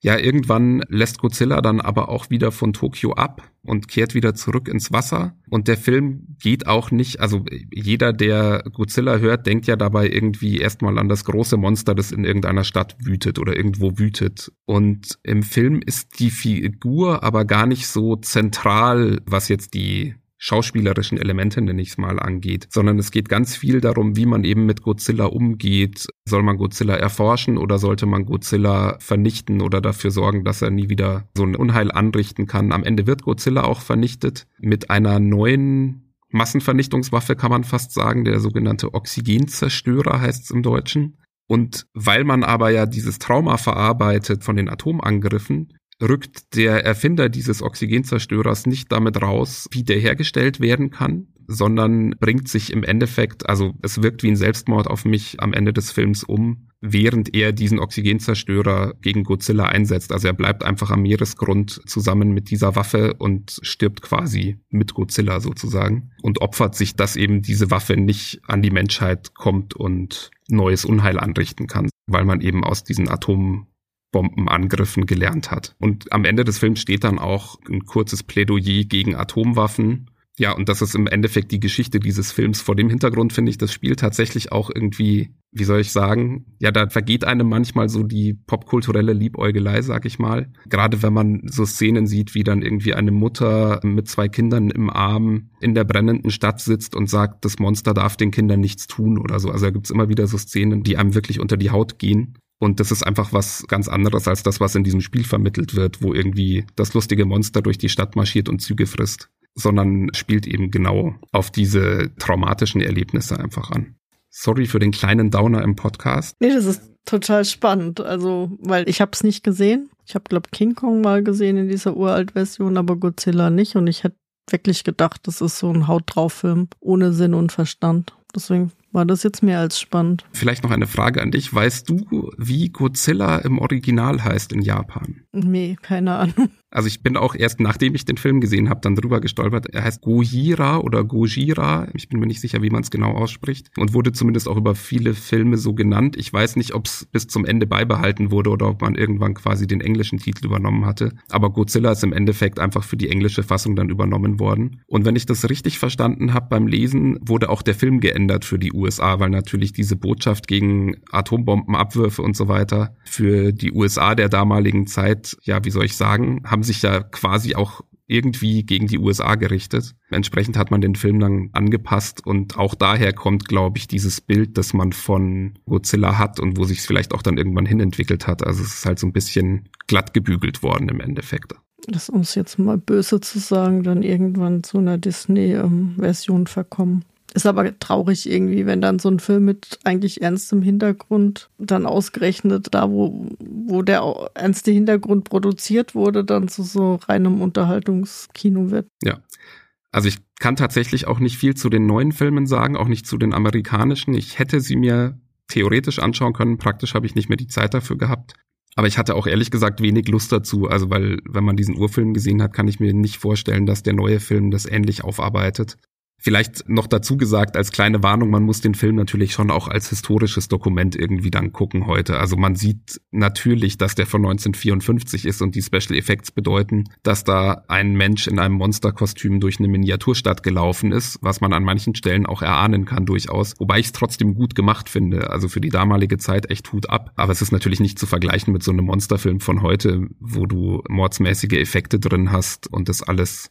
S1: Ja, irgendwann lässt Godzilla dann aber auch wieder von Tokio ab und kehrt wieder zurück ins Wasser. Und der Film geht auch nicht, also jeder, der Godzilla hört, denkt ja dabei irgendwie erstmal an das große Monster, das in irgendeiner Stadt wütet oder irgendwo wütet. Und im Film ist die Figur aber gar nicht so zentral, was jetzt die schauspielerischen Elemente, nenne ich es mal, angeht, sondern es geht ganz viel darum, wie man eben mit Godzilla umgeht. Soll man Godzilla erforschen oder sollte man Godzilla vernichten oder dafür sorgen, dass er nie wieder so ein Unheil anrichten kann? Am Ende wird Godzilla auch vernichtet mit einer neuen Massenvernichtungswaffe, kann man fast sagen, der sogenannte Oxygenzerstörer heißt es im Deutschen. Und weil man aber ja dieses Trauma verarbeitet von den Atomangriffen, rückt der Erfinder dieses Oxygenzerstörers nicht damit raus, wie der hergestellt werden kann, sondern bringt sich im Endeffekt, also es wirkt wie ein Selbstmord auf mich am Ende des Films um, während er diesen Oxygenzerstörer gegen Godzilla einsetzt. Also er bleibt einfach am Meeresgrund zusammen mit dieser Waffe und stirbt quasi mit Godzilla sozusagen und opfert sich, dass eben diese Waffe nicht an die Menschheit kommt und neues Unheil anrichten kann, weil man eben aus diesen Atomen Bombenangriffen gelernt hat. Und am Ende des Films steht dann auch ein kurzes Plädoyer gegen Atomwaffen. Ja, und das ist im Endeffekt die Geschichte dieses Films. Vor dem Hintergrund finde ich das Spiel tatsächlich auch irgendwie, wie soll ich sagen, ja, da vergeht einem manchmal so die popkulturelle Liebäugelei, sag ich mal. Gerade wenn man so Szenen sieht, wie dann irgendwie eine Mutter mit zwei Kindern im Arm in der brennenden Stadt sitzt und sagt, das Monster darf den Kindern nichts tun oder so. Also da gibt's immer wieder so Szenen, die einem wirklich unter die Haut gehen. Und das ist einfach was ganz anderes als das, was in diesem Spiel vermittelt wird, wo irgendwie das lustige Monster durch die Stadt marschiert und Züge frisst, sondern spielt eben genau auf diese traumatischen Erlebnisse einfach an. Sorry für den kleinen Downer im Podcast.
S2: Nee, das ist total spannend. Also, weil ich habe es nicht gesehen. Ich habe, glaube King Kong mal gesehen in dieser Uralt-Version, aber Godzilla nicht. Und ich hätte wirklich gedacht, das ist so ein Haut drauf Film ohne Sinn und Verstand. Deswegen war das jetzt mehr als spannend.
S1: Vielleicht noch eine Frage an dich. Weißt du, wie Godzilla im Original heißt in Japan?
S2: Nee, keine Ahnung.
S1: Also ich bin auch erst, nachdem ich den Film gesehen habe, dann drüber gestolpert. Er heißt Gojira oder Gojira. Ich bin mir nicht sicher, wie man es genau ausspricht. Und wurde zumindest auch über viele Filme so genannt. Ich weiß nicht, ob es bis zum Ende beibehalten wurde oder ob man irgendwann quasi den englischen Titel übernommen hatte. Aber Godzilla ist im Endeffekt einfach für die englische Fassung dann übernommen worden. Und wenn ich das richtig verstanden habe beim Lesen, wurde auch der Film geändert für die USA, weil natürlich diese Botschaft gegen Atombombenabwürfe und so weiter für die USA der damaligen Zeit, ja, wie soll ich sagen, haben sich ja quasi auch irgendwie gegen die USA gerichtet. Entsprechend hat man den Film dann angepasst und auch daher kommt, glaube ich, dieses Bild, das man von Godzilla hat und wo sich es vielleicht auch dann irgendwann hinentwickelt hat. Also es ist halt so ein bisschen glatt gebügelt worden im Endeffekt.
S2: Das uns jetzt mal böse zu sagen, dann irgendwann zu einer Disney-Version verkommen. Ist aber traurig irgendwie, wenn dann so ein Film mit eigentlich ernstem Hintergrund dann ausgerechnet da, wo, wo der ernste Hintergrund produziert wurde, dann zu so reinem Unterhaltungskino wird.
S1: Ja. Also ich kann tatsächlich auch nicht viel zu den neuen Filmen sagen, auch nicht zu den amerikanischen. Ich hätte sie mir theoretisch anschauen können, praktisch habe ich nicht mehr die Zeit dafür gehabt. Aber ich hatte auch ehrlich gesagt wenig Lust dazu. Also, weil, wenn man diesen Urfilm gesehen hat, kann ich mir nicht vorstellen, dass der neue Film das ähnlich aufarbeitet. Vielleicht noch dazu gesagt, als kleine Warnung, man muss den Film natürlich schon auch als historisches Dokument irgendwie dann gucken heute. Also man sieht natürlich, dass der von 1954 ist und die Special Effects bedeuten, dass da ein Mensch in einem Monsterkostüm durch eine Miniaturstadt gelaufen ist, was man an manchen Stellen auch erahnen kann durchaus. Wobei ich es trotzdem gut gemacht finde. Also für die damalige Zeit echt Hut ab. Aber es ist natürlich nicht zu vergleichen mit so einem Monsterfilm von heute, wo du mordsmäßige Effekte drin hast und das alles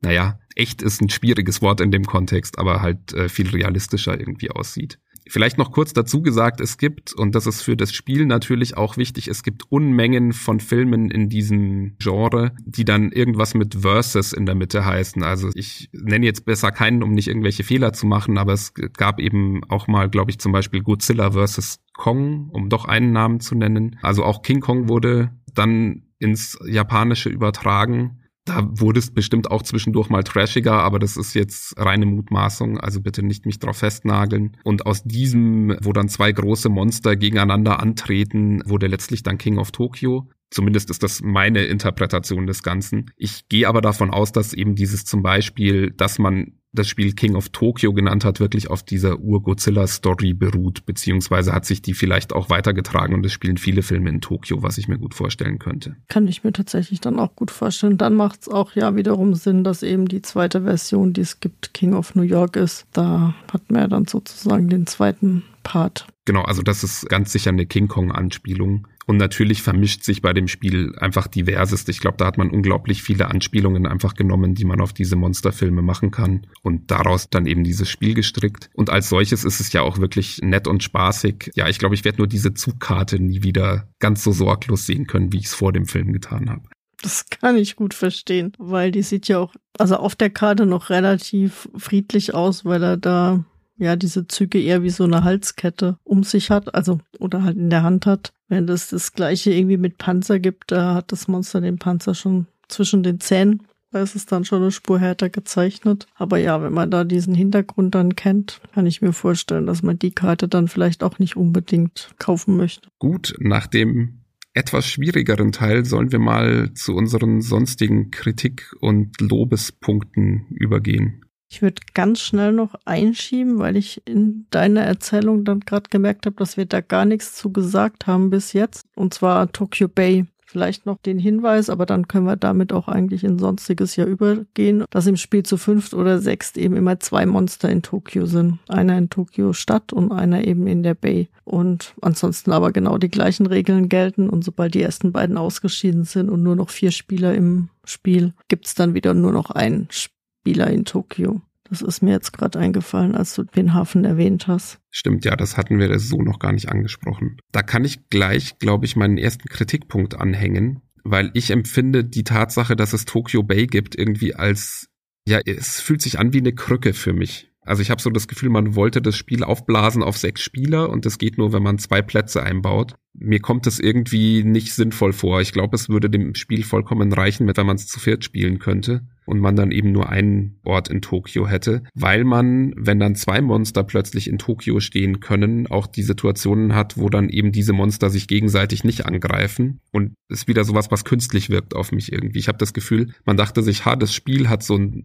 S1: naja, echt ist ein schwieriges Wort in dem Kontext, aber halt äh, viel realistischer irgendwie aussieht. Vielleicht noch kurz dazu gesagt, es gibt, und das ist für das Spiel natürlich auch wichtig, es gibt Unmengen von Filmen in diesem Genre, die dann irgendwas mit Versus in der Mitte heißen. Also ich nenne jetzt besser keinen, um nicht irgendwelche Fehler zu machen, aber es gab eben auch mal, glaube ich, zum Beispiel Godzilla versus Kong, um doch einen Namen zu nennen. Also auch King Kong wurde dann ins Japanische übertragen da wurde es bestimmt auch zwischendurch mal trashiger, aber das ist jetzt reine Mutmaßung, also bitte nicht mich drauf festnageln. Und aus diesem, wo dann zwei große Monster gegeneinander antreten, wurde letztlich dann King of Tokyo. Zumindest ist das meine Interpretation des Ganzen. Ich gehe aber davon aus, dass eben dieses zum Beispiel, dass man das Spiel King of Tokyo genannt hat, wirklich auf dieser Ur-Godzilla-Story beruht, beziehungsweise hat sich die vielleicht auch weitergetragen und es spielen viele Filme in Tokio, was ich mir gut vorstellen könnte.
S2: Kann ich mir tatsächlich dann auch gut vorstellen. Dann macht es auch ja wiederum Sinn, dass eben die zweite Version, die es gibt, King of New York ist. Da hat man ja dann sozusagen den zweiten Part.
S1: Genau, also das ist ganz sicher eine King Kong-Anspielung. Und natürlich vermischt sich bei dem Spiel einfach diverses. Ich glaube, da hat man unglaublich viele Anspielungen einfach genommen, die man auf diese Monsterfilme machen kann und daraus dann eben dieses Spiel gestrickt. Und als solches ist es ja auch wirklich nett und spaßig. Ja, ich glaube, ich werde nur diese Zugkarte nie wieder ganz so sorglos sehen können, wie ich es vor dem Film getan habe.
S2: Das kann ich gut verstehen, weil die sieht ja auch, also auf der Karte noch relativ friedlich aus, weil er da ja diese Züge eher wie so eine Halskette um sich hat, also oder halt in der Hand hat. Wenn es das gleiche irgendwie mit Panzer gibt, da hat das Monster den Panzer schon zwischen den Zähnen. Da ist es dann schon eine Spur härter gezeichnet. Aber ja, wenn man da diesen Hintergrund dann kennt, kann ich mir vorstellen, dass man die Karte dann vielleicht auch nicht unbedingt kaufen möchte.
S1: Gut, nach dem etwas schwierigeren Teil sollen wir mal zu unseren sonstigen Kritik- und Lobespunkten übergehen.
S2: Ich würde ganz schnell noch einschieben, weil ich in deiner Erzählung dann gerade gemerkt habe, dass wir da gar nichts zu gesagt haben bis jetzt. Und zwar Tokyo Bay. Vielleicht noch den Hinweis, aber dann können wir damit auch eigentlich in sonstiges Jahr übergehen, dass im Spiel zu fünft oder sechst eben immer zwei Monster in Tokio sind. Einer in Tokio Stadt und einer eben in der Bay. Und ansonsten aber genau die gleichen Regeln gelten. Und sobald die ersten beiden ausgeschieden sind und nur noch vier Spieler im Spiel, gibt's dann wieder nur noch einen Spieler Spieler in Tokio. Das ist mir jetzt gerade eingefallen, als du den Hafen erwähnt hast.
S1: Stimmt, ja, das hatten wir so noch gar nicht angesprochen. Da kann ich gleich, glaube ich, meinen ersten Kritikpunkt anhängen, weil ich empfinde die Tatsache, dass es Tokyo Bay gibt, irgendwie als, ja, es fühlt sich an wie eine Krücke für mich. Also ich habe so das Gefühl, man wollte das Spiel aufblasen auf sechs Spieler und das geht nur, wenn man zwei Plätze einbaut mir kommt es irgendwie nicht sinnvoll vor. Ich glaube, es würde dem Spiel vollkommen reichen, wenn man es zu viert spielen könnte und man dann eben nur einen Ort in Tokio hätte, weil man, wenn dann zwei Monster plötzlich in Tokio stehen können, auch die Situationen hat, wo dann eben diese Monster sich gegenseitig nicht angreifen und ist wieder sowas, was künstlich wirkt auf mich irgendwie. Ich habe das Gefühl, man dachte sich, ha, das Spiel hat so, ein,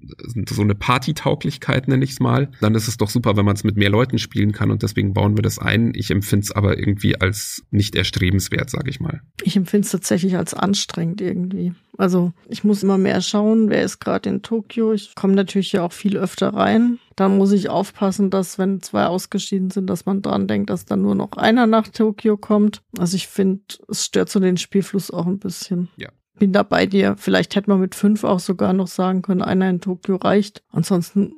S1: so eine Partytauglichkeit, nenne ich es mal. Dann ist es doch super, wenn man es mit mehr Leuten spielen kann und deswegen bauen wir das ein. Ich empfinde es aber irgendwie als nicht erstrebenswert, sage ich mal.
S2: Ich empfinde es tatsächlich als anstrengend irgendwie. Also ich muss immer mehr schauen, wer ist gerade in Tokio. Ich komme natürlich ja auch viel öfter rein. Dann muss ich aufpassen, dass wenn zwei ausgeschieden sind, dass man dran denkt, dass dann nur noch einer nach Tokio kommt. Also ich finde, es stört so den Spielfluss auch ein bisschen.
S1: Ja.
S2: Bin da bei dir. Vielleicht hätte man mit fünf auch sogar noch sagen können, einer in Tokio reicht. Ansonsten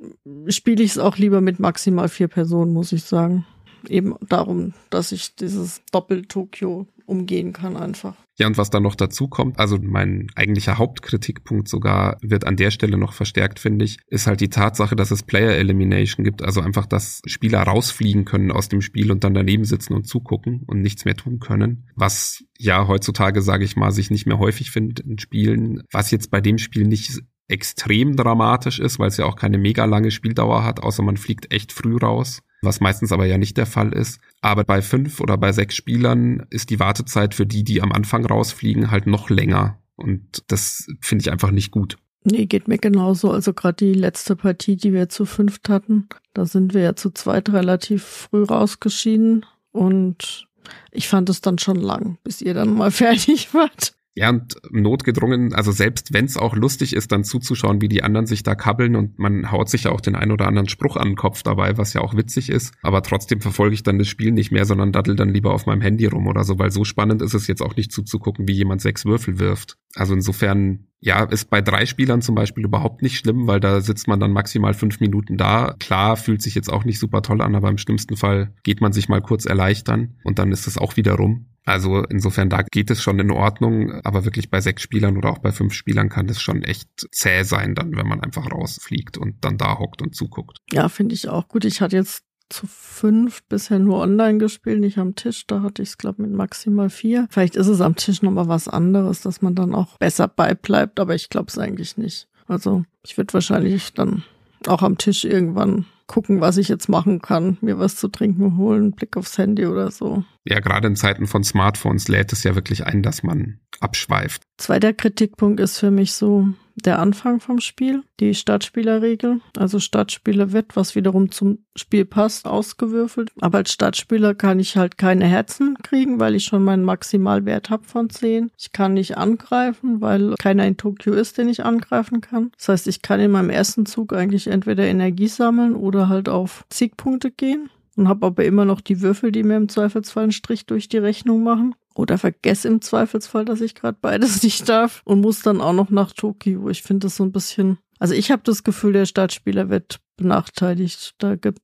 S2: spiele ich es auch lieber mit maximal vier Personen, muss ich sagen eben darum, dass ich dieses Doppel-Tokio umgehen kann einfach.
S1: Ja, und was dann noch dazu kommt, also mein eigentlicher Hauptkritikpunkt sogar wird an der Stelle noch verstärkt, finde ich, ist halt die Tatsache, dass es Player Elimination gibt, also einfach, dass Spieler rausfliegen können aus dem Spiel und dann daneben sitzen und zugucken und nichts mehr tun können, was ja heutzutage, sage ich mal, sich nicht mehr häufig findet in Spielen, was jetzt bei dem Spiel nicht extrem dramatisch ist, weil es ja auch keine mega lange Spieldauer hat, außer man fliegt echt früh raus was meistens aber ja nicht der Fall ist. Aber bei fünf oder bei sechs Spielern ist die Wartezeit für die, die am Anfang rausfliegen, halt noch länger. Und das finde ich einfach nicht gut.
S2: Nee, geht mir genauso. Also gerade die letzte Partie, die wir zu fünft hatten, da sind wir ja zu zweit relativ früh rausgeschieden. Und ich fand es dann schon lang, bis ihr dann mal fertig wart
S1: ja, und notgedrungen, also selbst wenn es auch lustig ist, dann zuzuschauen, wie die anderen sich da kabbeln und man haut sich ja auch den ein oder anderen Spruch an den Kopf dabei, was ja auch witzig ist. Aber trotzdem verfolge ich dann das Spiel nicht mehr, sondern daddel dann lieber auf meinem Handy rum oder so, weil so spannend ist es jetzt auch nicht zuzugucken, wie jemand sechs Würfel wirft. Also insofern, ja, ist bei drei Spielern zum Beispiel überhaupt nicht schlimm, weil da sitzt man dann maximal fünf Minuten da. Klar, fühlt sich jetzt auch nicht super toll an, aber im schlimmsten Fall geht man sich mal kurz erleichtern und dann ist es auch wieder rum. Also insofern, da geht es schon in Ordnung, aber wirklich bei sechs Spielern oder auch bei fünf Spielern kann das schon echt zäh sein, dann, wenn man einfach rausfliegt und dann da hockt und zuguckt.
S2: Ja, finde ich auch gut. Ich hatte jetzt zu fünf bisher nur online gespielt, nicht am Tisch. Da hatte ich es, glaube mit maximal vier. Vielleicht ist es am Tisch nochmal was anderes, dass man dann auch besser beibleibt, aber ich glaube es eigentlich nicht. Also ich würde wahrscheinlich dann auch am Tisch irgendwann gucken, was ich jetzt machen kann, mir was zu trinken holen, Blick aufs Handy oder so.
S1: Ja, gerade in Zeiten von Smartphones lädt es ja wirklich ein, dass man abschweift.
S2: Zweiter Kritikpunkt ist für mich so, der Anfang vom Spiel, die Startspielerregel. Also Startspieler wird, was wiederum zum Spiel passt, ausgewürfelt. Aber als Startspieler kann ich halt keine Herzen kriegen, weil ich schon meinen Maximalwert habe von 10. Ich kann nicht angreifen, weil keiner in Tokio ist, den ich angreifen kann. Das heißt, ich kann in meinem ersten Zug eigentlich entweder Energie sammeln oder halt auf Siegpunkte gehen und habe aber immer noch die Würfel, die mir im Zweifelsfall einen Strich durch die Rechnung machen. Oder vergesse im Zweifelsfall, dass ich gerade beides nicht darf und muss dann auch noch nach Tokio. Ich finde das so ein bisschen. Also ich habe das Gefühl, der Startspieler wird benachteiligt. Da gibt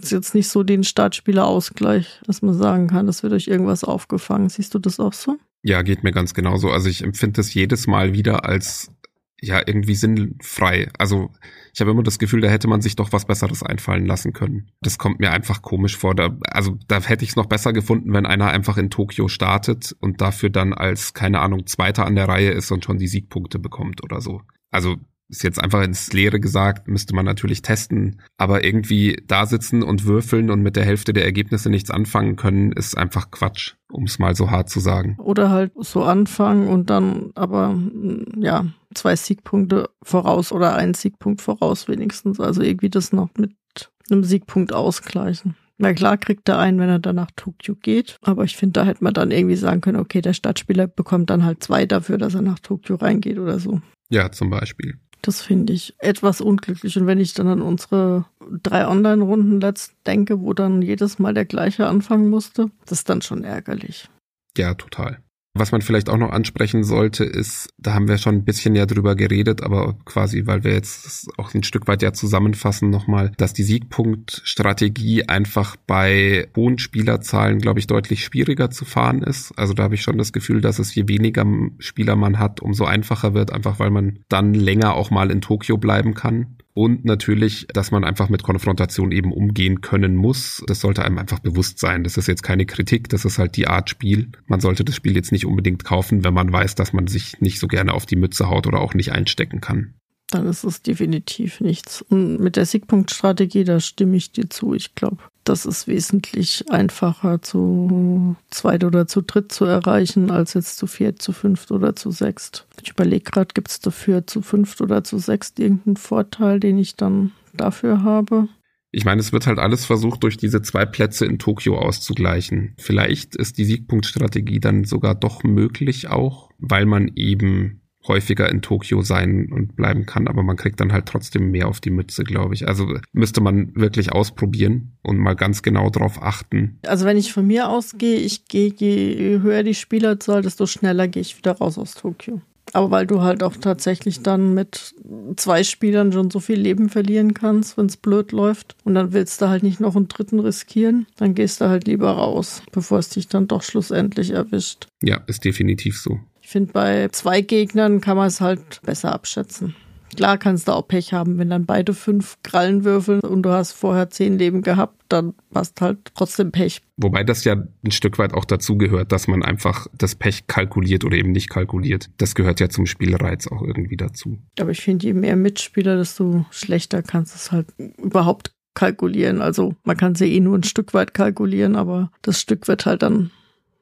S2: es jetzt nicht so den Startspielerausgleich, dass man sagen kann, das wird durch irgendwas aufgefangen. Siehst du das auch so?
S1: Ja, geht mir ganz genauso. Also ich empfinde das jedes Mal wieder als ja irgendwie sinnfrei. Also ich habe immer das Gefühl, da hätte man sich doch was Besseres einfallen lassen können. Das kommt mir einfach komisch vor. Da, also da hätte ich es noch besser gefunden, wenn einer einfach in Tokio startet und dafür dann als, keine Ahnung, Zweiter an der Reihe ist und schon die Siegpunkte bekommt oder so. Also ist jetzt einfach ins Leere gesagt, müsste man natürlich testen, aber irgendwie da sitzen und würfeln und mit der Hälfte der Ergebnisse nichts anfangen können, ist einfach Quatsch, um es mal so hart zu sagen.
S2: Oder halt so anfangen und dann aber, ja, zwei Siegpunkte voraus oder einen Siegpunkt voraus wenigstens, also irgendwie das noch mit einem Siegpunkt ausgleichen. Na klar kriegt er einen, wenn er dann nach Tokio geht. Aber ich finde, da hätte man dann irgendwie sagen können, okay, der Stadtspieler bekommt dann halt zwei dafür, dass er nach Tokio reingeht oder so.
S1: Ja, zum Beispiel.
S2: Das finde ich etwas unglücklich. Und wenn ich dann an unsere drei Online-Runden letzt denke, wo dann jedes Mal der gleiche anfangen musste, das ist dann schon ärgerlich.
S1: Ja, total. Was man vielleicht auch noch ansprechen sollte, ist, da haben wir schon ein bisschen ja drüber geredet, aber quasi, weil wir jetzt auch ein Stück weit ja zusammenfassen nochmal, dass die Siegpunktstrategie einfach bei hohen Spielerzahlen, glaube ich, deutlich schwieriger zu fahren ist. Also da habe ich schon das Gefühl, dass es je weniger Spieler man hat, umso einfacher wird, einfach weil man dann länger auch mal in Tokio bleiben kann. Und natürlich, dass man einfach mit Konfrontation eben umgehen können muss. Das sollte einem einfach bewusst sein. Das ist jetzt keine Kritik, das ist halt die Art Spiel. Man sollte das Spiel jetzt nicht unbedingt kaufen, wenn man weiß, dass man sich nicht so gerne auf die Mütze haut oder auch nicht einstecken kann
S2: dann ist es definitiv nichts. Und mit der Siegpunktstrategie, da stimme ich dir zu. Ich glaube, das ist wesentlich einfacher zu zweit oder zu dritt zu erreichen, als jetzt zu viert, zu fünft oder zu sechst. Ich überlege gerade, gibt es dafür zu fünft oder zu sechst irgendeinen Vorteil, den ich dann dafür habe?
S1: Ich meine, es wird halt alles versucht, durch diese zwei Plätze in Tokio auszugleichen. Vielleicht ist die Siegpunktstrategie dann sogar doch möglich auch, weil man eben häufiger in Tokio sein und bleiben kann, aber man kriegt dann halt trotzdem mehr auf die Mütze, glaube ich. Also müsste man wirklich ausprobieren und mal ganz genau drauf achten.
S2: Also wenn ich von mir ausgehe, ich gehe, je höher die Spielerzahl, desto schneller gehe ich wieder raus aus Tokio. Aber weil du halt auch tatsächlich dann mit zwei Spielern schon so viel Leben verlieren kannst, wenn es blöd läuft. Und dann willst du halt nicht noch einen dritten riskieren. Dann gehst du halt lieber raus, bevor es dich dann doch schlussendlich erwischt.
S1: Ja, ist definitiv so.
S2: Ich finde, bei zwei Gegnern kann man es halt besser abschätzen. Klar kannst du auch Pech haben, wenn dann beide fünf Krallen würfeln und du hast vorher zehn Leben gehabt, dann hast halt trotzdem Pech.
S1: Wobei das ja ein Stück weit auch dazu gehört, dass man einfach das Pech kalkuliert oder eben nicht kalkuliert. Das gehört ja zum Spielreiz auch irgendwie dazu.
S2: Aber ich finde, je mehr Mitspieler, desto schlechter kannst du es halt überhaupt kalkulieren. Also man kann sie eh nur ein Stück weit kalkulieren, aber das Stück wird halt dann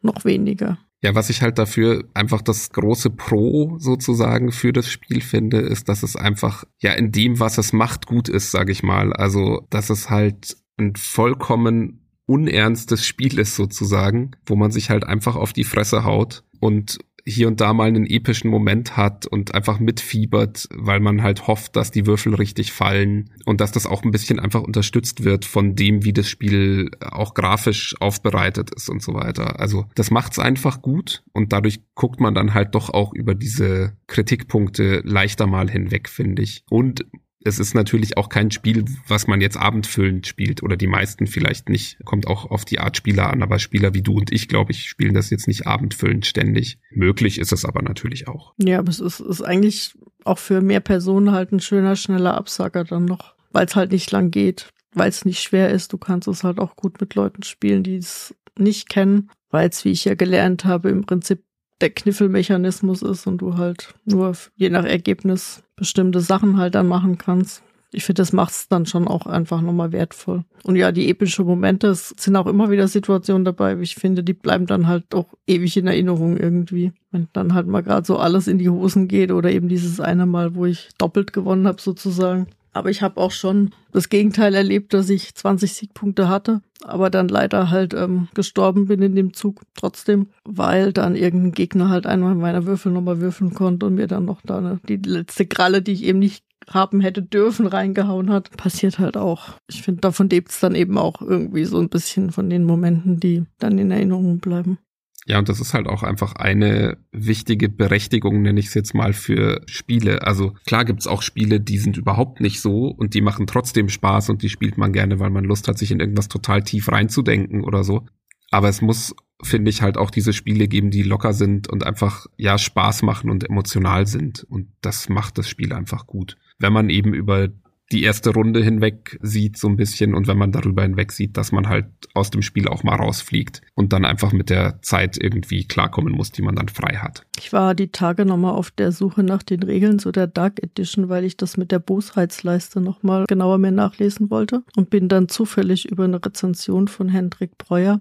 S2: noch weniger.
S1: Ja, was ich halt dafür einfach das große Pro sozusagen für das Spiel finde, ist, dass es einfach ja in dem, was es macht, gut ist, sage ich mal. Also, dass es halt ein vollkommen unernstes Spiel ist sozusagen, wo man sich halt einfach auf die Fresse haut und hier und da mal einen epischen Moment hat und einfach mitfiebert, weil man halt hofft, dass die Würfel richtig fallen und dass das auch ein bisschen einfach unterstützt wird von dem, wie das Spiel auch grafisch aufbereitet ist und so weiter. Also das macht's einfach gut und dadurch guckt man dann halt doch auch über diese Kritikpunkte leichter mal hinweg, finde ich. Und es ist natürlich auch kein Spiel, was man jetzt abendfüllend spielt oder die meisten vielleicht nicht. Kommt auch auf die Art Spieler an, aber Spieler wie du und ich, glaube ich, spielen das jetzt nicht abendfüllend ständig. Möglich ist es aber natürlich auch.
S2: Ja, aber es ist, ist eigentlich auch für mehr Personen halt ein schöner, schneller Absager dann noch, weil es halt nicht lang geht, weil es nicht schwer ist. Du kannst es halt auch gut mit Leuten spielen, die es nicht kennen, weil es, wie ich ja gelernt habe, im Prinzip der Kniffelmechanismus ist und du halt nur je nach Ergebnis bestimmte Sachen halt dann machen kannst. Ich finde, das macht es dann schon auch einfach nochmal wertvoll. Und ja, die epischen Momente, es sind auch immer wieder Situationen dabei, ich finde, die bleiben dann halt auch ewig in Erinnerung irgendwie. Wenn dann halt mal gerade so alles in die Hosen geht oder eben dieses eine Mal, wo ich doppelt gewonnen habe sozusagen. Aber ich habe auch schon das Gegenteil erlebt, dass ich 20 Siegpunkte hatte, aber dann leider halt ähm, gestorben bin in dem Zug trotzdem, weil dann irgendein Gegner halt einmal meiner Würfel nochmal würfeln konnte und mir dann noch da eine, die letzte Kralle, die ich eben nicht haben hätte dürfen, reingehauen hat. Passiert halt auch. Ich finde, davon lebt es dann eben auch irgendwie so ein bisschen von den Momenten, die dann in Erinnerung bleiben.
S1: Ja, und das ist halt auch einfach eine wichtige Berechtigung, nenne ich es jetzt mal, für Spiele. Also klar gibt's auch Spiele, die sind überhaupt nicht so und die machen trotzdem Spaß und die spielt man gerne, weil man Lust hat, sich in irgendwas total tief reinzudenken oder so. Aber es muss, finde ich, halt auch diese Spiele geben, die locker sind und einfach, ja, Spaß machen und emotional sind. Und das macht das Spiel einfach gut. Wenn man eben über die erste Runde hinweg sieht, so ein bisschen, und wenn man darüber hinweg sieht, dass man halt aus dem Spiel auch mal rausfliegt und dann einfach mit der Zeit irgendwie klarkommen muss, die man dann frei hat.
S2: Ich war die Tage nochmal auf der Suche nach den Regeln zu der Dark Edition, weil ich das mit der Bosheitsleiste nochmal genauer mir nachlesen wollte und bin dann zufällig über eine Rezension von Hendrik Breuer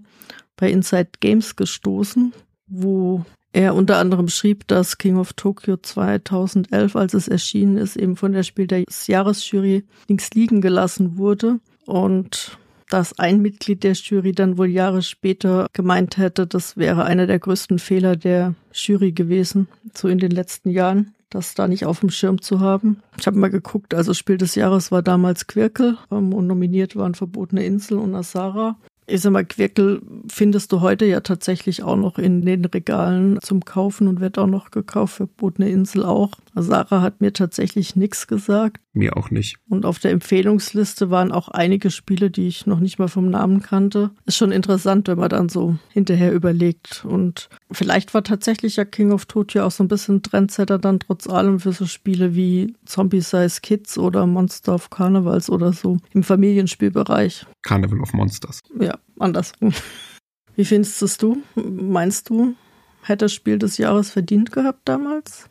S2: bei Inside Games gestoßen, wo er unter anderem schrieb, dass King of Tokyo 2011, als es erschienen ist, eben von der Spiel des Jahresjury links liegen gelassen wurde und dass ein Mitglied der Jury dann wohl Jahre später gemeint hätte, das wäre einer der größten Fehler der Jury gewesen, so in den letzten Jahren, das da nicht auf dem Schirm zu haben. Ich habe mal geguckt, also Spiel des Jahres war damals Quirkel ähm, und nominiert waren Verbotene Insel und Asara ich sag mal, Quirkel findest du heute ja tatsächlich auch noch in den Regalen zum Kaufen und wird auch noch gekauft, verbotene Insel auch. Sarah hat mir tatsächlich nichts gesagt.
S1: Mir auch nicht.
S2: Und auf der Empfehlungsliste waren auch einige Spiele, die ich noch nicht mal vom Namen kannte. Ist schon interessant, wenn man dann so hinterher überlegt. Und vielleicht war tatsächlich ja King of Tokyo auch so ein bisschen Trendsetter dann trotz allem für so Spiele wie Zombie Size Kids oder Monster of Carnivals oder so im Familienspielbereich.
S1: Carnival of Monsters.
S2: Ja, andersrum. Wie findest du? Meinst du, hätte das Spiel des Jahres verdient gehabt damals?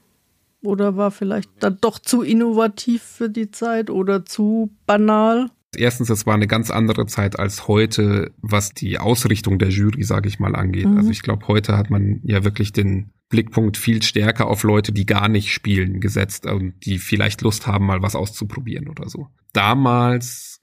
S2: Oder war vielleicht dann doch zu innovativ für die Zeit oder zu banal?
S1: Erstens, es war eine ganz andere Zeit als heute, was die Ausrichtung der Jury, sage ich mal, angeht. Mhm. Also ich glaube, heute hat man ja wirklich den Blickpunkt viel stärker auf Leute, die gar nicht spielen, gesetzt und die vielleicht Lust haben, mal was auszuprobieren oder so. Damals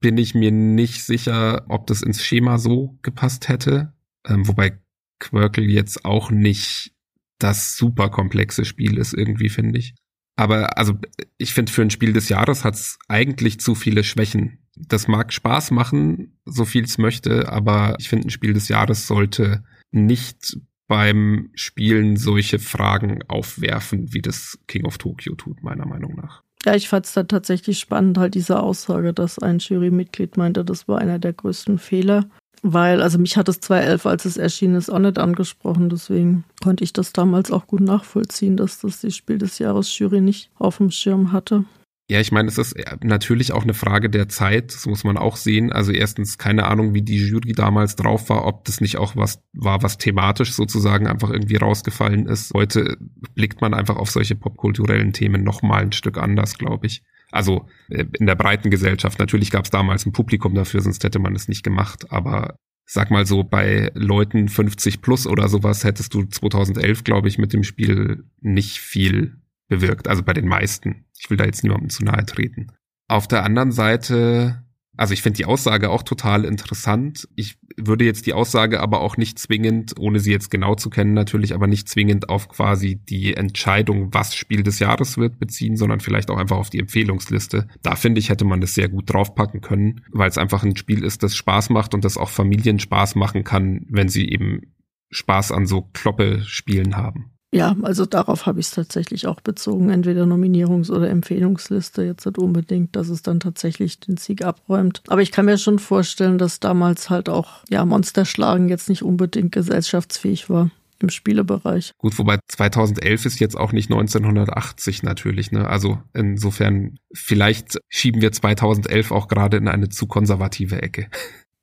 S1: bin ich mir nicht sicher, ob das ins Schema so gepasst hätte, ähm, wobei Quirkel jetzt auch nicht das super komplexe Spiel ist irgendwie, finde ich. Aber also ich finde, für ein Spiel des Jahres hat es eigentlich zu viele Schwächen. Das mag Spaß machen, so viel es möchte, aber ich finde, ein Spiel des Jahres sollte nicht beim Spielen solche Fragen aufwerfen, wie das King of Tokyo tut, meiner Meinung nach.
S2: Ja, ich fand es da tatsächlich spannend, halt diese Aussage, dass ein Jurymitglied meinte, das war einer der größten Fehler. Weil, also mich hat es 2011, als es erschienen ist, auch nicht angesprochen. Deswegen konnte ich das damals auch gut nachvollziehen, dass das die Spiel des Jahres Jury nicht auf dem Schirm hatte.
S1: Ja, ich meine, es ist natürlich auch eine Frage der Zeit, das muss man auch sehen. Also erstens keine Ahnung, wie die Jury damals drauf war, ob das nicht auch was war, was thematisch sozusagen einfach irgendwie rausgefallen ist. Heute blickt man einfach auf solche popkulturellen Themen nochmal ein Stück anders, glaube ich. Also äh, in der breiten Gesellschaft. Natürlich gab es damals ein Publikum dafür, sonst hätte man es nicht gemacht. Aber sag mal so, bei Leuten 50 plus oder sowas hättest du 2011, glaube ich, mit dem Spiel nicht viel bewirkt. Also bei den meisten. Ich will da jetzt niemandem zu nahe treten. Auf der anderen Seite, also ich finde die Aussage auch total interessant. Ich würde jetzt die Aussage aber auch nicht zwingend, ohne sie jetzt genau zu kennen natürlich, aber nicht zwingend auf quasi die Entscheidung, was Spiel des Jahres wird, beziehen, sondern vielleicht auch einfach auf die Empfehlungsliste. Da finde ich, hätte man das sehr gut draufpacken können, weil es einfach ein Spiel ist, das Spaß macht und das auch Familien Spaß machen kann, wenn sie eben Spaß an so Kloppe-Spielen haben.
S2: Ja, also darauf habe ich es tatsächlich auch bezogen. Entweder Nominierungs- oder Empfehlungsliste. Jetzt nicht unbedingt, dass es dann tatsächlich den Sieg abräumt. Aber ich kann mir schon vorstellen, dass damals halt auch, ja, Monsterschlagen jetzt nicht unbedingt gesellschaftsfähig war im Spielebereich.
S1: Gut, wobei 2011 ist jetzt auch nicht 1980 natürlich, ne? Also insofern, vielleicht schieben wir 2011 auch gerade in eine zu konservative Ecke.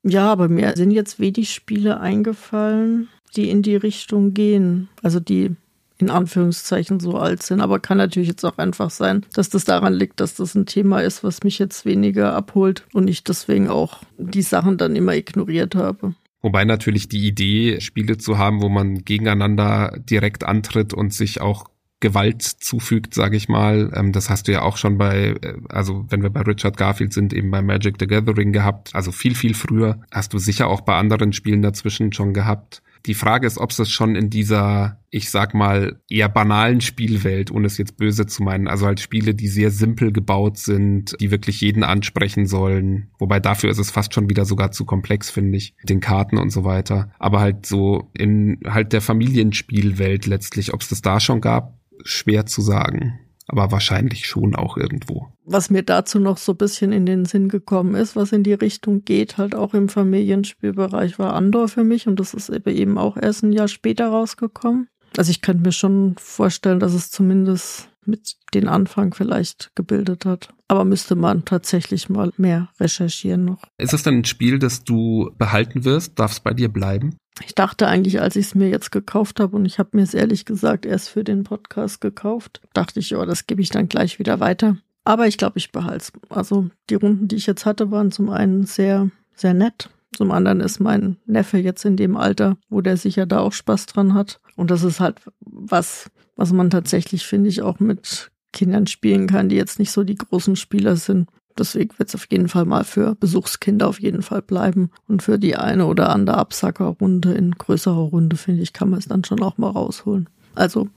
S2: Ja, aber mir sind jetzt wenig Spiele eingefallen, die in die Richtung gehen. Also die in Anführungszeichen so alt sind. Aber kann natürlich jetzt auch einfach sein, dass das daran liegt, dass das ein Thema ist, was mich jetzt weniger abholt und ich deswegen auch die Sachen dann immer ignoriert habe.
S1: Wobei natürlich die Idee, Spiele zu haben, wo man gegeneinander direkt antritt und sich auch Gewalt zufügt, sage ich mal. Ähm, das hast du ja auch schon bei, äh, also wenn wir bei Richard Garfield sind, eben bei Magic the Gathering gehabt. Also viel, viel früher. Hast du sicher auch bei anderen Spielen dazwischen schon gehabt. Die Frage ist, ob es schon in dieser, ich sag mal, eher banalen Spielwelt, ohne es jetzt böse zu meinen, also halt Spiele, die sehr simpel gebaut sind, die wirklich jeden ansprechen sollen. Wobei dafür ist es fast schon wieder sogar zu komplex, finde ich, den Karten und so weiter. Aber halt so in halt der Familienspielwelt letztlich, ob es das da schon gab, schwer zu sagen aber wahrscheinlich schon auch irgendwo.
S2: Was mir dazu noch so ein bisschen in den Sinn gekommen ist, was in die Richtung geht, halt auch im Familienspielbereich, war Andor für mich und das ist eben auch erst ein Jahr später rausgekommen. Also ich könnte mir schon vorstellen, dass es zumindest mit den Anfang vielleicht gebildet hat. Aber müsste man tatsächlich mal mehr recherchieren noch.
S1: Ist es denn ein Spiel, das du behalten wirst? Darf es bei dir bleiben?
S2: Ich dachte eigentlich, als ich es mir jetzt gekauft habe, und ich habe mir es ehrlich gesagt erst für den Podcast gekauft, dachte ich, ja, das gebe ich dann gleich wieder weiter. Aber ich glaube, ich behalte es. Also die Runden, die ich jetzt hatte, waren zum einen sehr, sehr nett. Zum anderen ist mein Neffe jetzt in dem Alter, wo der sicher da auch Spaß dran hat. Und das ist halt was, was man tatsächlich, finde ich, auch mit Kindern spielen kann, die jetzt nicht so die großen Spieler sind. Deswegen wird es auf jeden Fall mal für Besuchskinder auf jeden Fall bleiben. Und für die eine oder andere Absackerrunde in größerer Runde, finde ich, kann man es dann schon auch mal rausholen. Also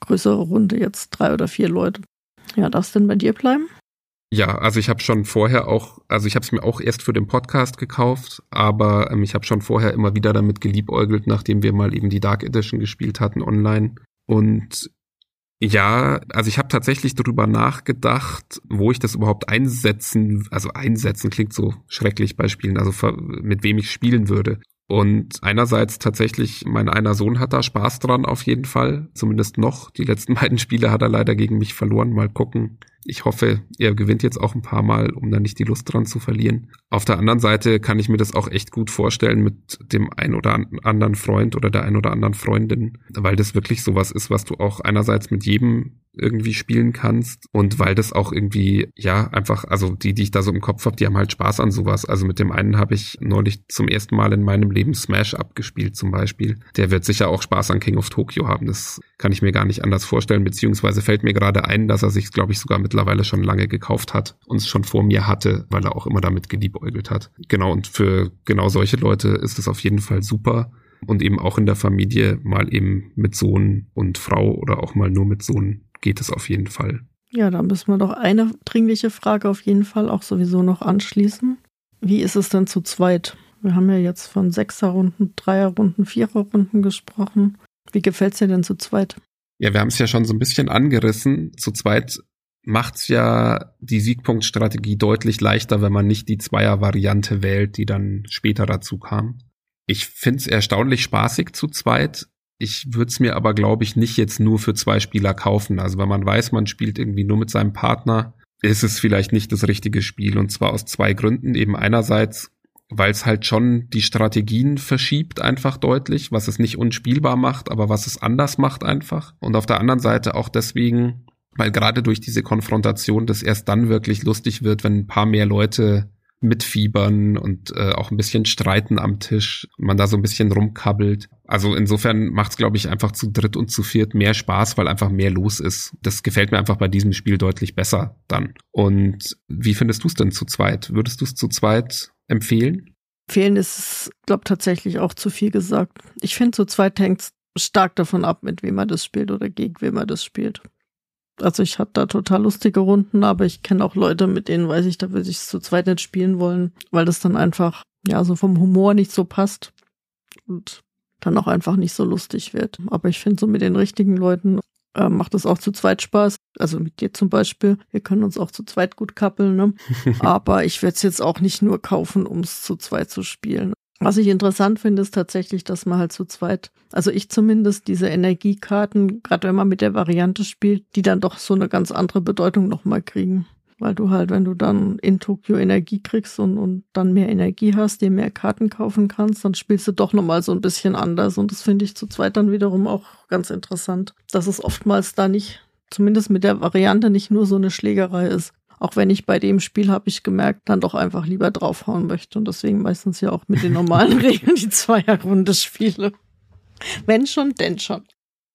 S2: größere Runde jetzt drei oder vier Leute. Ja, darf es denn bei dir bleiben?
S1: Ja, also ich habe schon vorher auch, also ich habe es mir auch erst für den Podcast gekauft, aber ähm, ich habe schon vorher immer wieder damit geliebäugelt, nachdem wir mal eben die Dark Edition gespielt hatten online. Und ja, also ich habe tatsächlich darüber nachgedacht, wo ich das überhaupt einsetzen, also einsetzen klingt so schrecklich bei Spielen, also mit wem ich spielen würde. Und einerseits tatsächlich, mein einer Sohn hat da Spaß dran auf jeden Fall, zumindest noch. Die letzten beiden Spiele hat er leider gegen mich verloren. Mal gucken, ich hoffe, er gewinnt jetzt auch ein paar Mal, um dann nicht die Lust dran zu verlieren. Auf der anderen Seite kann ich mir das auch echt gut vorstellen mit dem ein oder anderen Freund oder der ein oder anderen Freundin, weil das wirklich sowas ist, was du auch einerseits mit jedem irgendwie spielen kannst und weil das auch irgendwie, ja, einfach, also die, die ich da so im Kopf habe, die haben halt Spaß an sowas. Also mit dem einen habe ich neulich zum ersten Mal in meinem Leben Smash abgespielt zum Beispiel. Der wird sicher auch Spaß an King of Tokyo haben. Das kann ich mir gar nicht anders vorstellen, beziehungsweise fällt mir gerade ein, dass er sich, glaube ich, sogar mit mittlerweile schon lange gekauft hat und es schon vor mir hatte, weil er auch immer damit geliebäugelt hat. Genau, und für genau solche Leute ist es auf jeden Fall super. Und eben auch in der Familie mal eben mit Sohn und Frau oder auch mal nur mit Sohn geht es auf jeden Fall.
S2: Ja, da müssen wir doch eine dringliche Frage auf jeden Fall auch sowieso noch anschließen. Wie ist es denn zu zweit? Wir haben ja jetzt von Sechserrunden, Dreierrunden, Viererrunden gesprochen. Wie gefällt's dir denn zu zweit?
S1: Ja, wir haben es ja schon so ein bisschen angerissen. Zu zweit macht's ja die Siegpunktstrategie deutlich leichter, wenn man nicht die Zweier-Variante wählt, die dann später dazu kam. Ich find's erstaunlich spaßig zu zweit. Ich würde es mir aber, glaube ich, nicht jetzt nur für zwei Spieler kaufen. Also wenn man weiß, man spielt irgendwie nur mit seinem Partner, ist es vielleicht nicht das richtige Spiel. Und zwar aus zwei Gründen. Eben einerseits, weil es halt schon die Strategien verschiebt einfach deutlich, was es nicht unspielbar macht, aber was es anders macht einfach. Und auf der anderen Seite auch deswegen, weil gerade durch diese Konfrontation das erst dann wirklich lustig wird, wenn ein paar mehr Leute mitfiebern und äh, auch ein bisschen streiten am Tisch, man da so ein bisschen rumkabbelt. Also insofern macht es, glaube ich, einfach zu dritt und zu viert mehr Spaß, weil einfach mehr los ist. Das gefällt mir einfach bei diesem Spiel deutlich besser dann. Und wie findest du es denn zu zweit? Würdest du es zu zweit empfehlen?
S2: Empfehlen ist, glaube tatsächlich auch zu viel gesagt. Ich finde, zu zweit hängt stark davon ab, mit wem man das spielt oder gegen wem man das spielt. Also ich habe da total lustige Runden, aber ich kenne auch Leute, mit denen weiß ich, da würde ich es zu zweit nicht spielen wollen, weil das dann einfach, ja, so vom Humor nicht so passt und dann auch einfach nicht so lustig wird. Aber ich finde so mit den richtigen Leuten äh, macht es auch zu zweit Spaß. Also mit dir zum Beispiel. Wir können uns auch zu zweit gut kappeln, ne? Aber ich werde es jetzt auch nicht nur kaufen, um es zu zweit zu spielen. Was ich interessant finde, ist tatsächlich, dass man halt zu zweit, also ich zumindest, diese Energiekarten, gerade wenn man mit der Variante spielt, die dann doch so eine ganz andere Bedeutung nochmal kriegen. Weil du halt, wenn du dann in Tokio Energie kriegst und, und dann mehr Energie hast, dir mehr Karten kaufen kannst, dann spielst du doch nochmal so ein bisschen anders. Und das finde ich zu zweit dann wiederum auch ganz interessant, dass es oftmals da nicht, zumindest mit der Variante, nicht nur so eine Schlägerei ist. Auch wenn ich bei dem Spiel, habe ich gemerkt, dann doch einfach lieber draufhauen möchte. Und deswegen meistens ja auch mit den normalen Regeln die Zweierrunde spiele. Wenn schon, denn schon.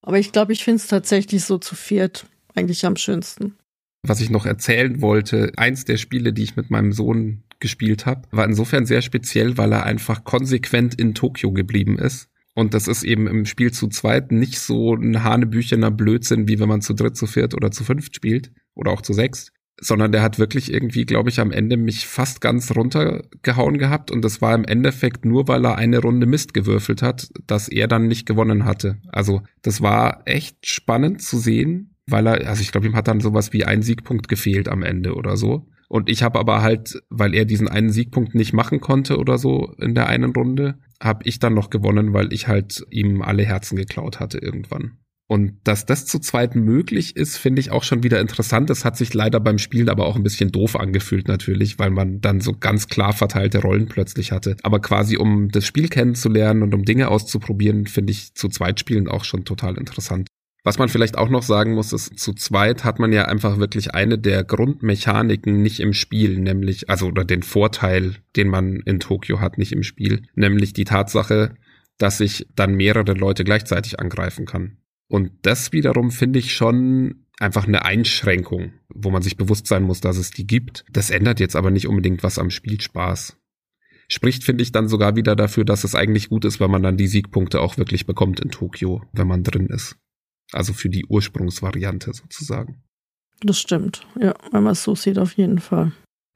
S2: Aber ich glaube, ich finde es tatsächlich so zu viert eigentlich am schönsten.
S1: Was ich noch erzählen wollte, eins der Spiele, die ich mit meinem Sohn gespielt habe, war insofern sehr speziell, weil er einfach konsequent in Tokio geblieben ist. Und das ist eben im Spiel zu zweit nicht so ein hanebüchener Blödsinn, wie wenn man zu dritt, zu viert oder zu fünft spielt oder auch zu sechst, sondern der hat wirklich irgendwie, glaube ich, am Ende mich fast ganz runtergehauen gehabt und das war im Endeffekt nur, weil er eine Runde Mist gewürfelt hat, dass er dann nicht gewonnen hatte. Also das war echt spannend zu sehen, weil er, also ich glaube, ihm hat dann sowas wie ein Siegpunkt gefehlt am Ende oder so. Und ich habe aber halt, weil er diesen einen Siegpunkt nicht machen konnte oder so in der einen Runde, habe ich dann noch gewonnen, weil ich halt ihm alle Herzen geklaut hatte irgendwann. Und dass das zu zweit möglich ist, finde ich auch schon wieder interessant. Das hat sich leider beim Spielen aber auch ein bisschen doof angefühlt natürlich, weil man dann so ganz klar verteilte Rollen plötzlich hatte. Aber quasi um das Spiel kennenzulernen und um Dinge auszuprobieren, finde ich zu zweit spielen auch schon total interessant. Was man vielleicht auch noch sagen muss, ist, zu zweit hat man ja einfach wirklich eine der Grundmechaniken nicht im Spiel, nämlich, also oder den Vorteil, den man in Tokio hat, nicht im Spiel, nämlich die Tatsache, dass ich dann mehrere Leute gleichzeitig angreifen kann. Und das wiederum finde ich schon einfach eine Einschränkung, wo man sich bewusst sein muss, dass es die gibt. Das ändert jetzt aber nicht unbedingt was am Spielspaß. Spricht, finde ich, dann sogar wieder dafür, dass es eigentlich gut ist, weil man dann die Siegpunkte auch wirklich bekommt in Tokio, wenn man drin ist. Also für die Ursprungsvariante sozusagen.
S2: Das stimmt, ja, wenn man es so sieht, auf jeden Fall.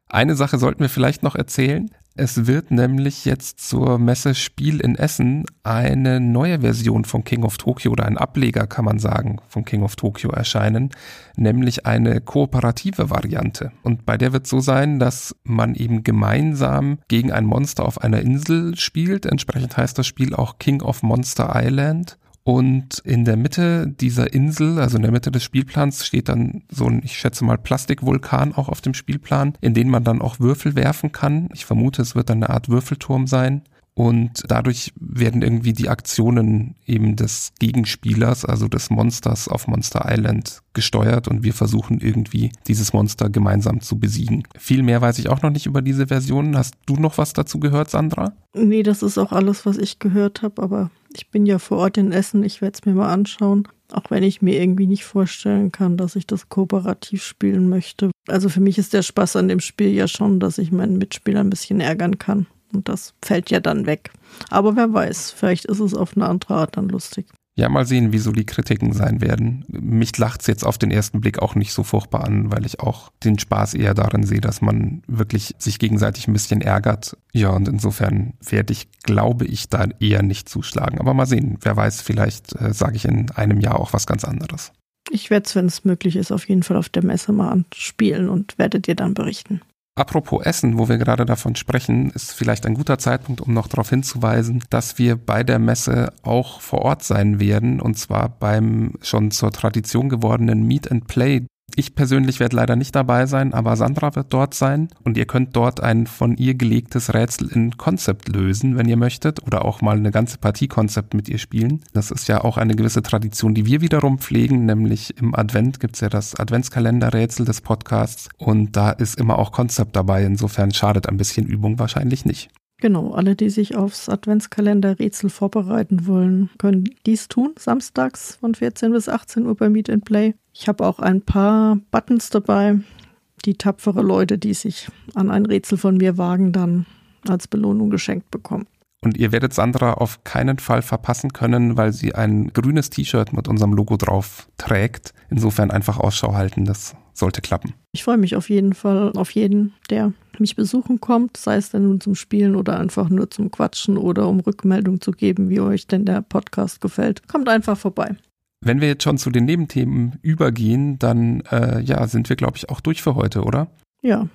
S1: Eine Sache sollten wir vielleicht noch erzählen. Es wird nämlich jetzt zur Messe Spiel in Essen eine neue Version von King of Tokyo oder ein Ableger, kann man sagen, von King of Tokyo erscheinen, nämlich eine kooperative Variante. Und bei der wird so sein, dass man eben gemeinsam gegen ein Monster auf einer Insel spielt. Entsprechend heißt das Spiel auch King of Monster Island. Und in der Mitte dieser Insel, also in der Mitte des Spielplans, steht dann so ein, ich schätze mal, Plastikvulkan auch auf dem Spielplan, in den man dann auch Würfel werfen kann. Ich vermute, es wird dann eine Art Würfelturm sein. Und dadurch werden irgendwie die Aktionen eben des Gegenspielers, also des Monsters auf Monster Island gesteuert und wir versuchen irgendwie dieses Monster gemeinsam zu besiegen. Viel mehr weiß ich auch noch nicht über diese Version. Hast du noch was dazu gehört, Sandra?
S2: Nee, das ist auch alles, was ich gehört habe, aber ich bin ja vor Ort in Essen, ich werde es mir mal anschauen. Auch wenn ich mir irgendwie nicht vorstellen kann, dass ich das kooperativ spielen möchte. Also für mich ist der Spaß an dem Spiel ja schon, dass ich meinen Mitspieler ein bisschen ärgern kann. Und das fällt ja dann weg. Aber wer weiß, vielleicht ist es auf eine andere Art dann lustig.
S1: Ja, mal sehen, wie so die Kritiken sein werden. Mich lacht's jetzt auf den ersten Blick auch nicht so furchtbar an, weil ich auch den Spaß eher darin sehe, dass man wirklich sich gegenseitig ein bisschen ärgert. Ja, und insofern werde ich, glaube ich, da eher nicht zuschlagen. Aber mal sehen, wer weiß, vielleicht äh, sage ich in einem Jahr auch was ganz anderes.
S2: Ich werde es, wenn es möglich ist, auf jeden Fall auf der Messe mal anspielen und werde dir dann berichten.
S1: Apropos Essen, wo wir gerade davon sprechen, ist vielleicht ein guter Zeitpunkt, um noch darauf hinzuweisen, dass wir bei der Messe auch vor Ort sein werden, und zwar beim schon zur Tradition gewordenen Meet and Play ich persönlich werde leider nicht dabei sein, aber Sandra wird dort sein und ihr könnt dort ein von ihr gelegtes Rätsel in Konzept lösen, wenn ihr möchtet, oder auch mal eine ganze Partie Konzept mit ihr spielen. Das ist ja auch eine gewisse Tradition, die wir wiederum pflegen, nämlich im Advent gibt's ja das Adventskalenderrätsel des Podcasts und da ist immer auch Konzept dabei. Insofern schadet ein bisschen Übung wahrscheinlich nicht.
S2: Genau, alle, die sich aufs Adventskalender-Rätsel vorbereiten wollen, können dies tun. Samstags von 14 bis 18 Uhr bei Meet and Play. Ich habe auch ein paar Buttons dabei, die tapfere Leute, die sich an ein Rätsel von mir wagen, dann als Belohnung geschenkt bekommen.
S1: Und ihr werdet Sandra auf keinen Fall verpassen können, weil sie ein grünes T-Shirt mit unserem Logo drauf trägt. Insofern einfach Ausschau halten, das sollte klappen.
S2: Ich freue mich auf jeden Fall auf jeden, der mich besuchen kommt, sei es denn nun zum Spielen oder einfach nur zum Quatschen oder um Rückmeldung zu geben, wie euch denn der Podcast gefällt. Kommt einfach vorbei.
S1: Wenn wir jetzt schon zu den Nebenthemen übergehen, dann äh, ja, sind wir, glaube ich, auch durch für heute, oder?
S2: Ja.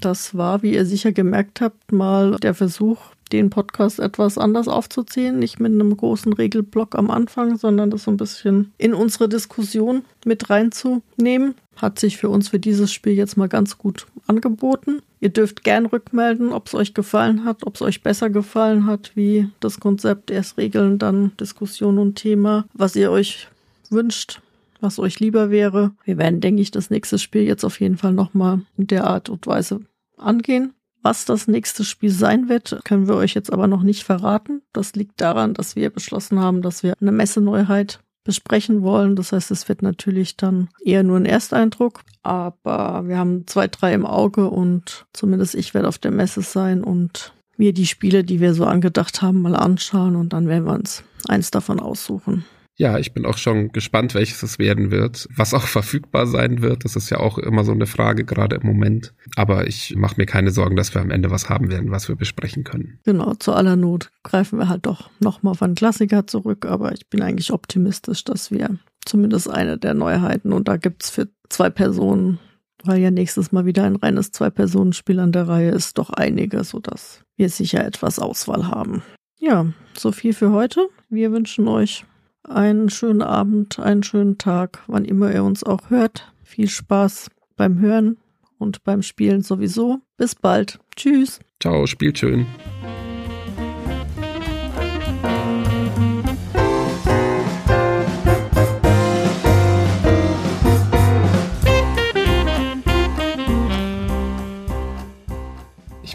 S2: Das war, wie ihr sicher gemerkt habt, mal der Versuch, den Podcast etwas anders aufzuziehen. Nicht mit einem großen Regelblock am Anfang, sondern das so ein bisschen in unsere Diskussion mit reinzunehmen. Hat sich für uns für dieses Spiel jetzt mal ganz gut angeboten. Ihr dürft gern rückmelden, ob es euch gefallen hat, ob es euch besser gefallen hat, wie das Konzept erst Regeln, dann Diskussion und Thema, was ihr euch wünscht, was euch lieber wäre. Wir werden, denke ich, das nächste Spiel jetzt auf jeden Fall nochmal in der Art und Weise angehen. Was das nächste Spiel sein wird, können wir euch jetzt aber noch nicht verraten. Das liegt daran, dass wir beschlossen haben, dass wir eine Messeneuheit besprechen wollen. Das heißt, es wird natürlich dann eher nur ein Ersteindruck, aber wir haben zwei, drei im Auge und zumindest ich werde auf der Messe sein und mir die Spiele, die wir so angedacht haben, mal anschauen und dann werden wir uns eins davon aussuchen.
S1: Ja, ich bin auch schon gespannt, welches es werden wird, was auch verfügbar sein wird. Das ist ja auch immer so eine Frage, gerade im Moment. Aber ich mache mir keine Sorgen, dass wir am Ende was haben werden, was wir besprechen können.
S2: Genau, zu aller Not greifen wir halt doch nochmal auf einen Klassiker zurück. Aber ich bin eigentlich optimistisch, dass wir zumindest eine der Neuheiten und da gibt's für zwei Personen, weil ja nächstes Mal wieder ein reines Zwei-Personen-Spiel an der Reihe ist, doch einige, sodass wir sicher etwas Auswahl haben. Ja, so viel für heute. Wir wünschen euch einen schönen Abend, einen schönen Tag, wann immer ihr uns auch hört. Viel Spaß beim Hören und beim Spielen sowieso. Bis bald. Tschüss.
S1: Ciao, spielt schön.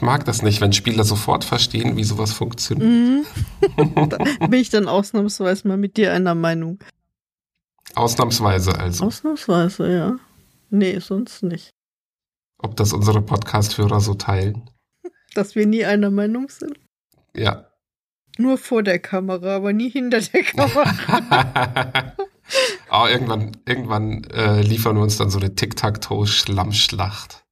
S1: Mag das nicht, wenn Spieler sofort verstehen, wie sowas funktioniert.
S2: Mhm. da bin ich dann ausnahmsweise mal mit dir einer Meinung.
S1: Ausnahmsweise also.
S2: Ausnahmsweise, ja. Nee, sonst nicht.
S1: Ob das unsere Podcast-Hörer so teilen?
S2: Dass wir nie einer Meinung sind?
S1: Ja.
S2: Nur vor der Kamera, aber nie hinter der Kamera.
S1: oh, irgendwann irgendwann äh, liefern wir uns dann so eine Tic-Tac-Toe-Schlammschlacht.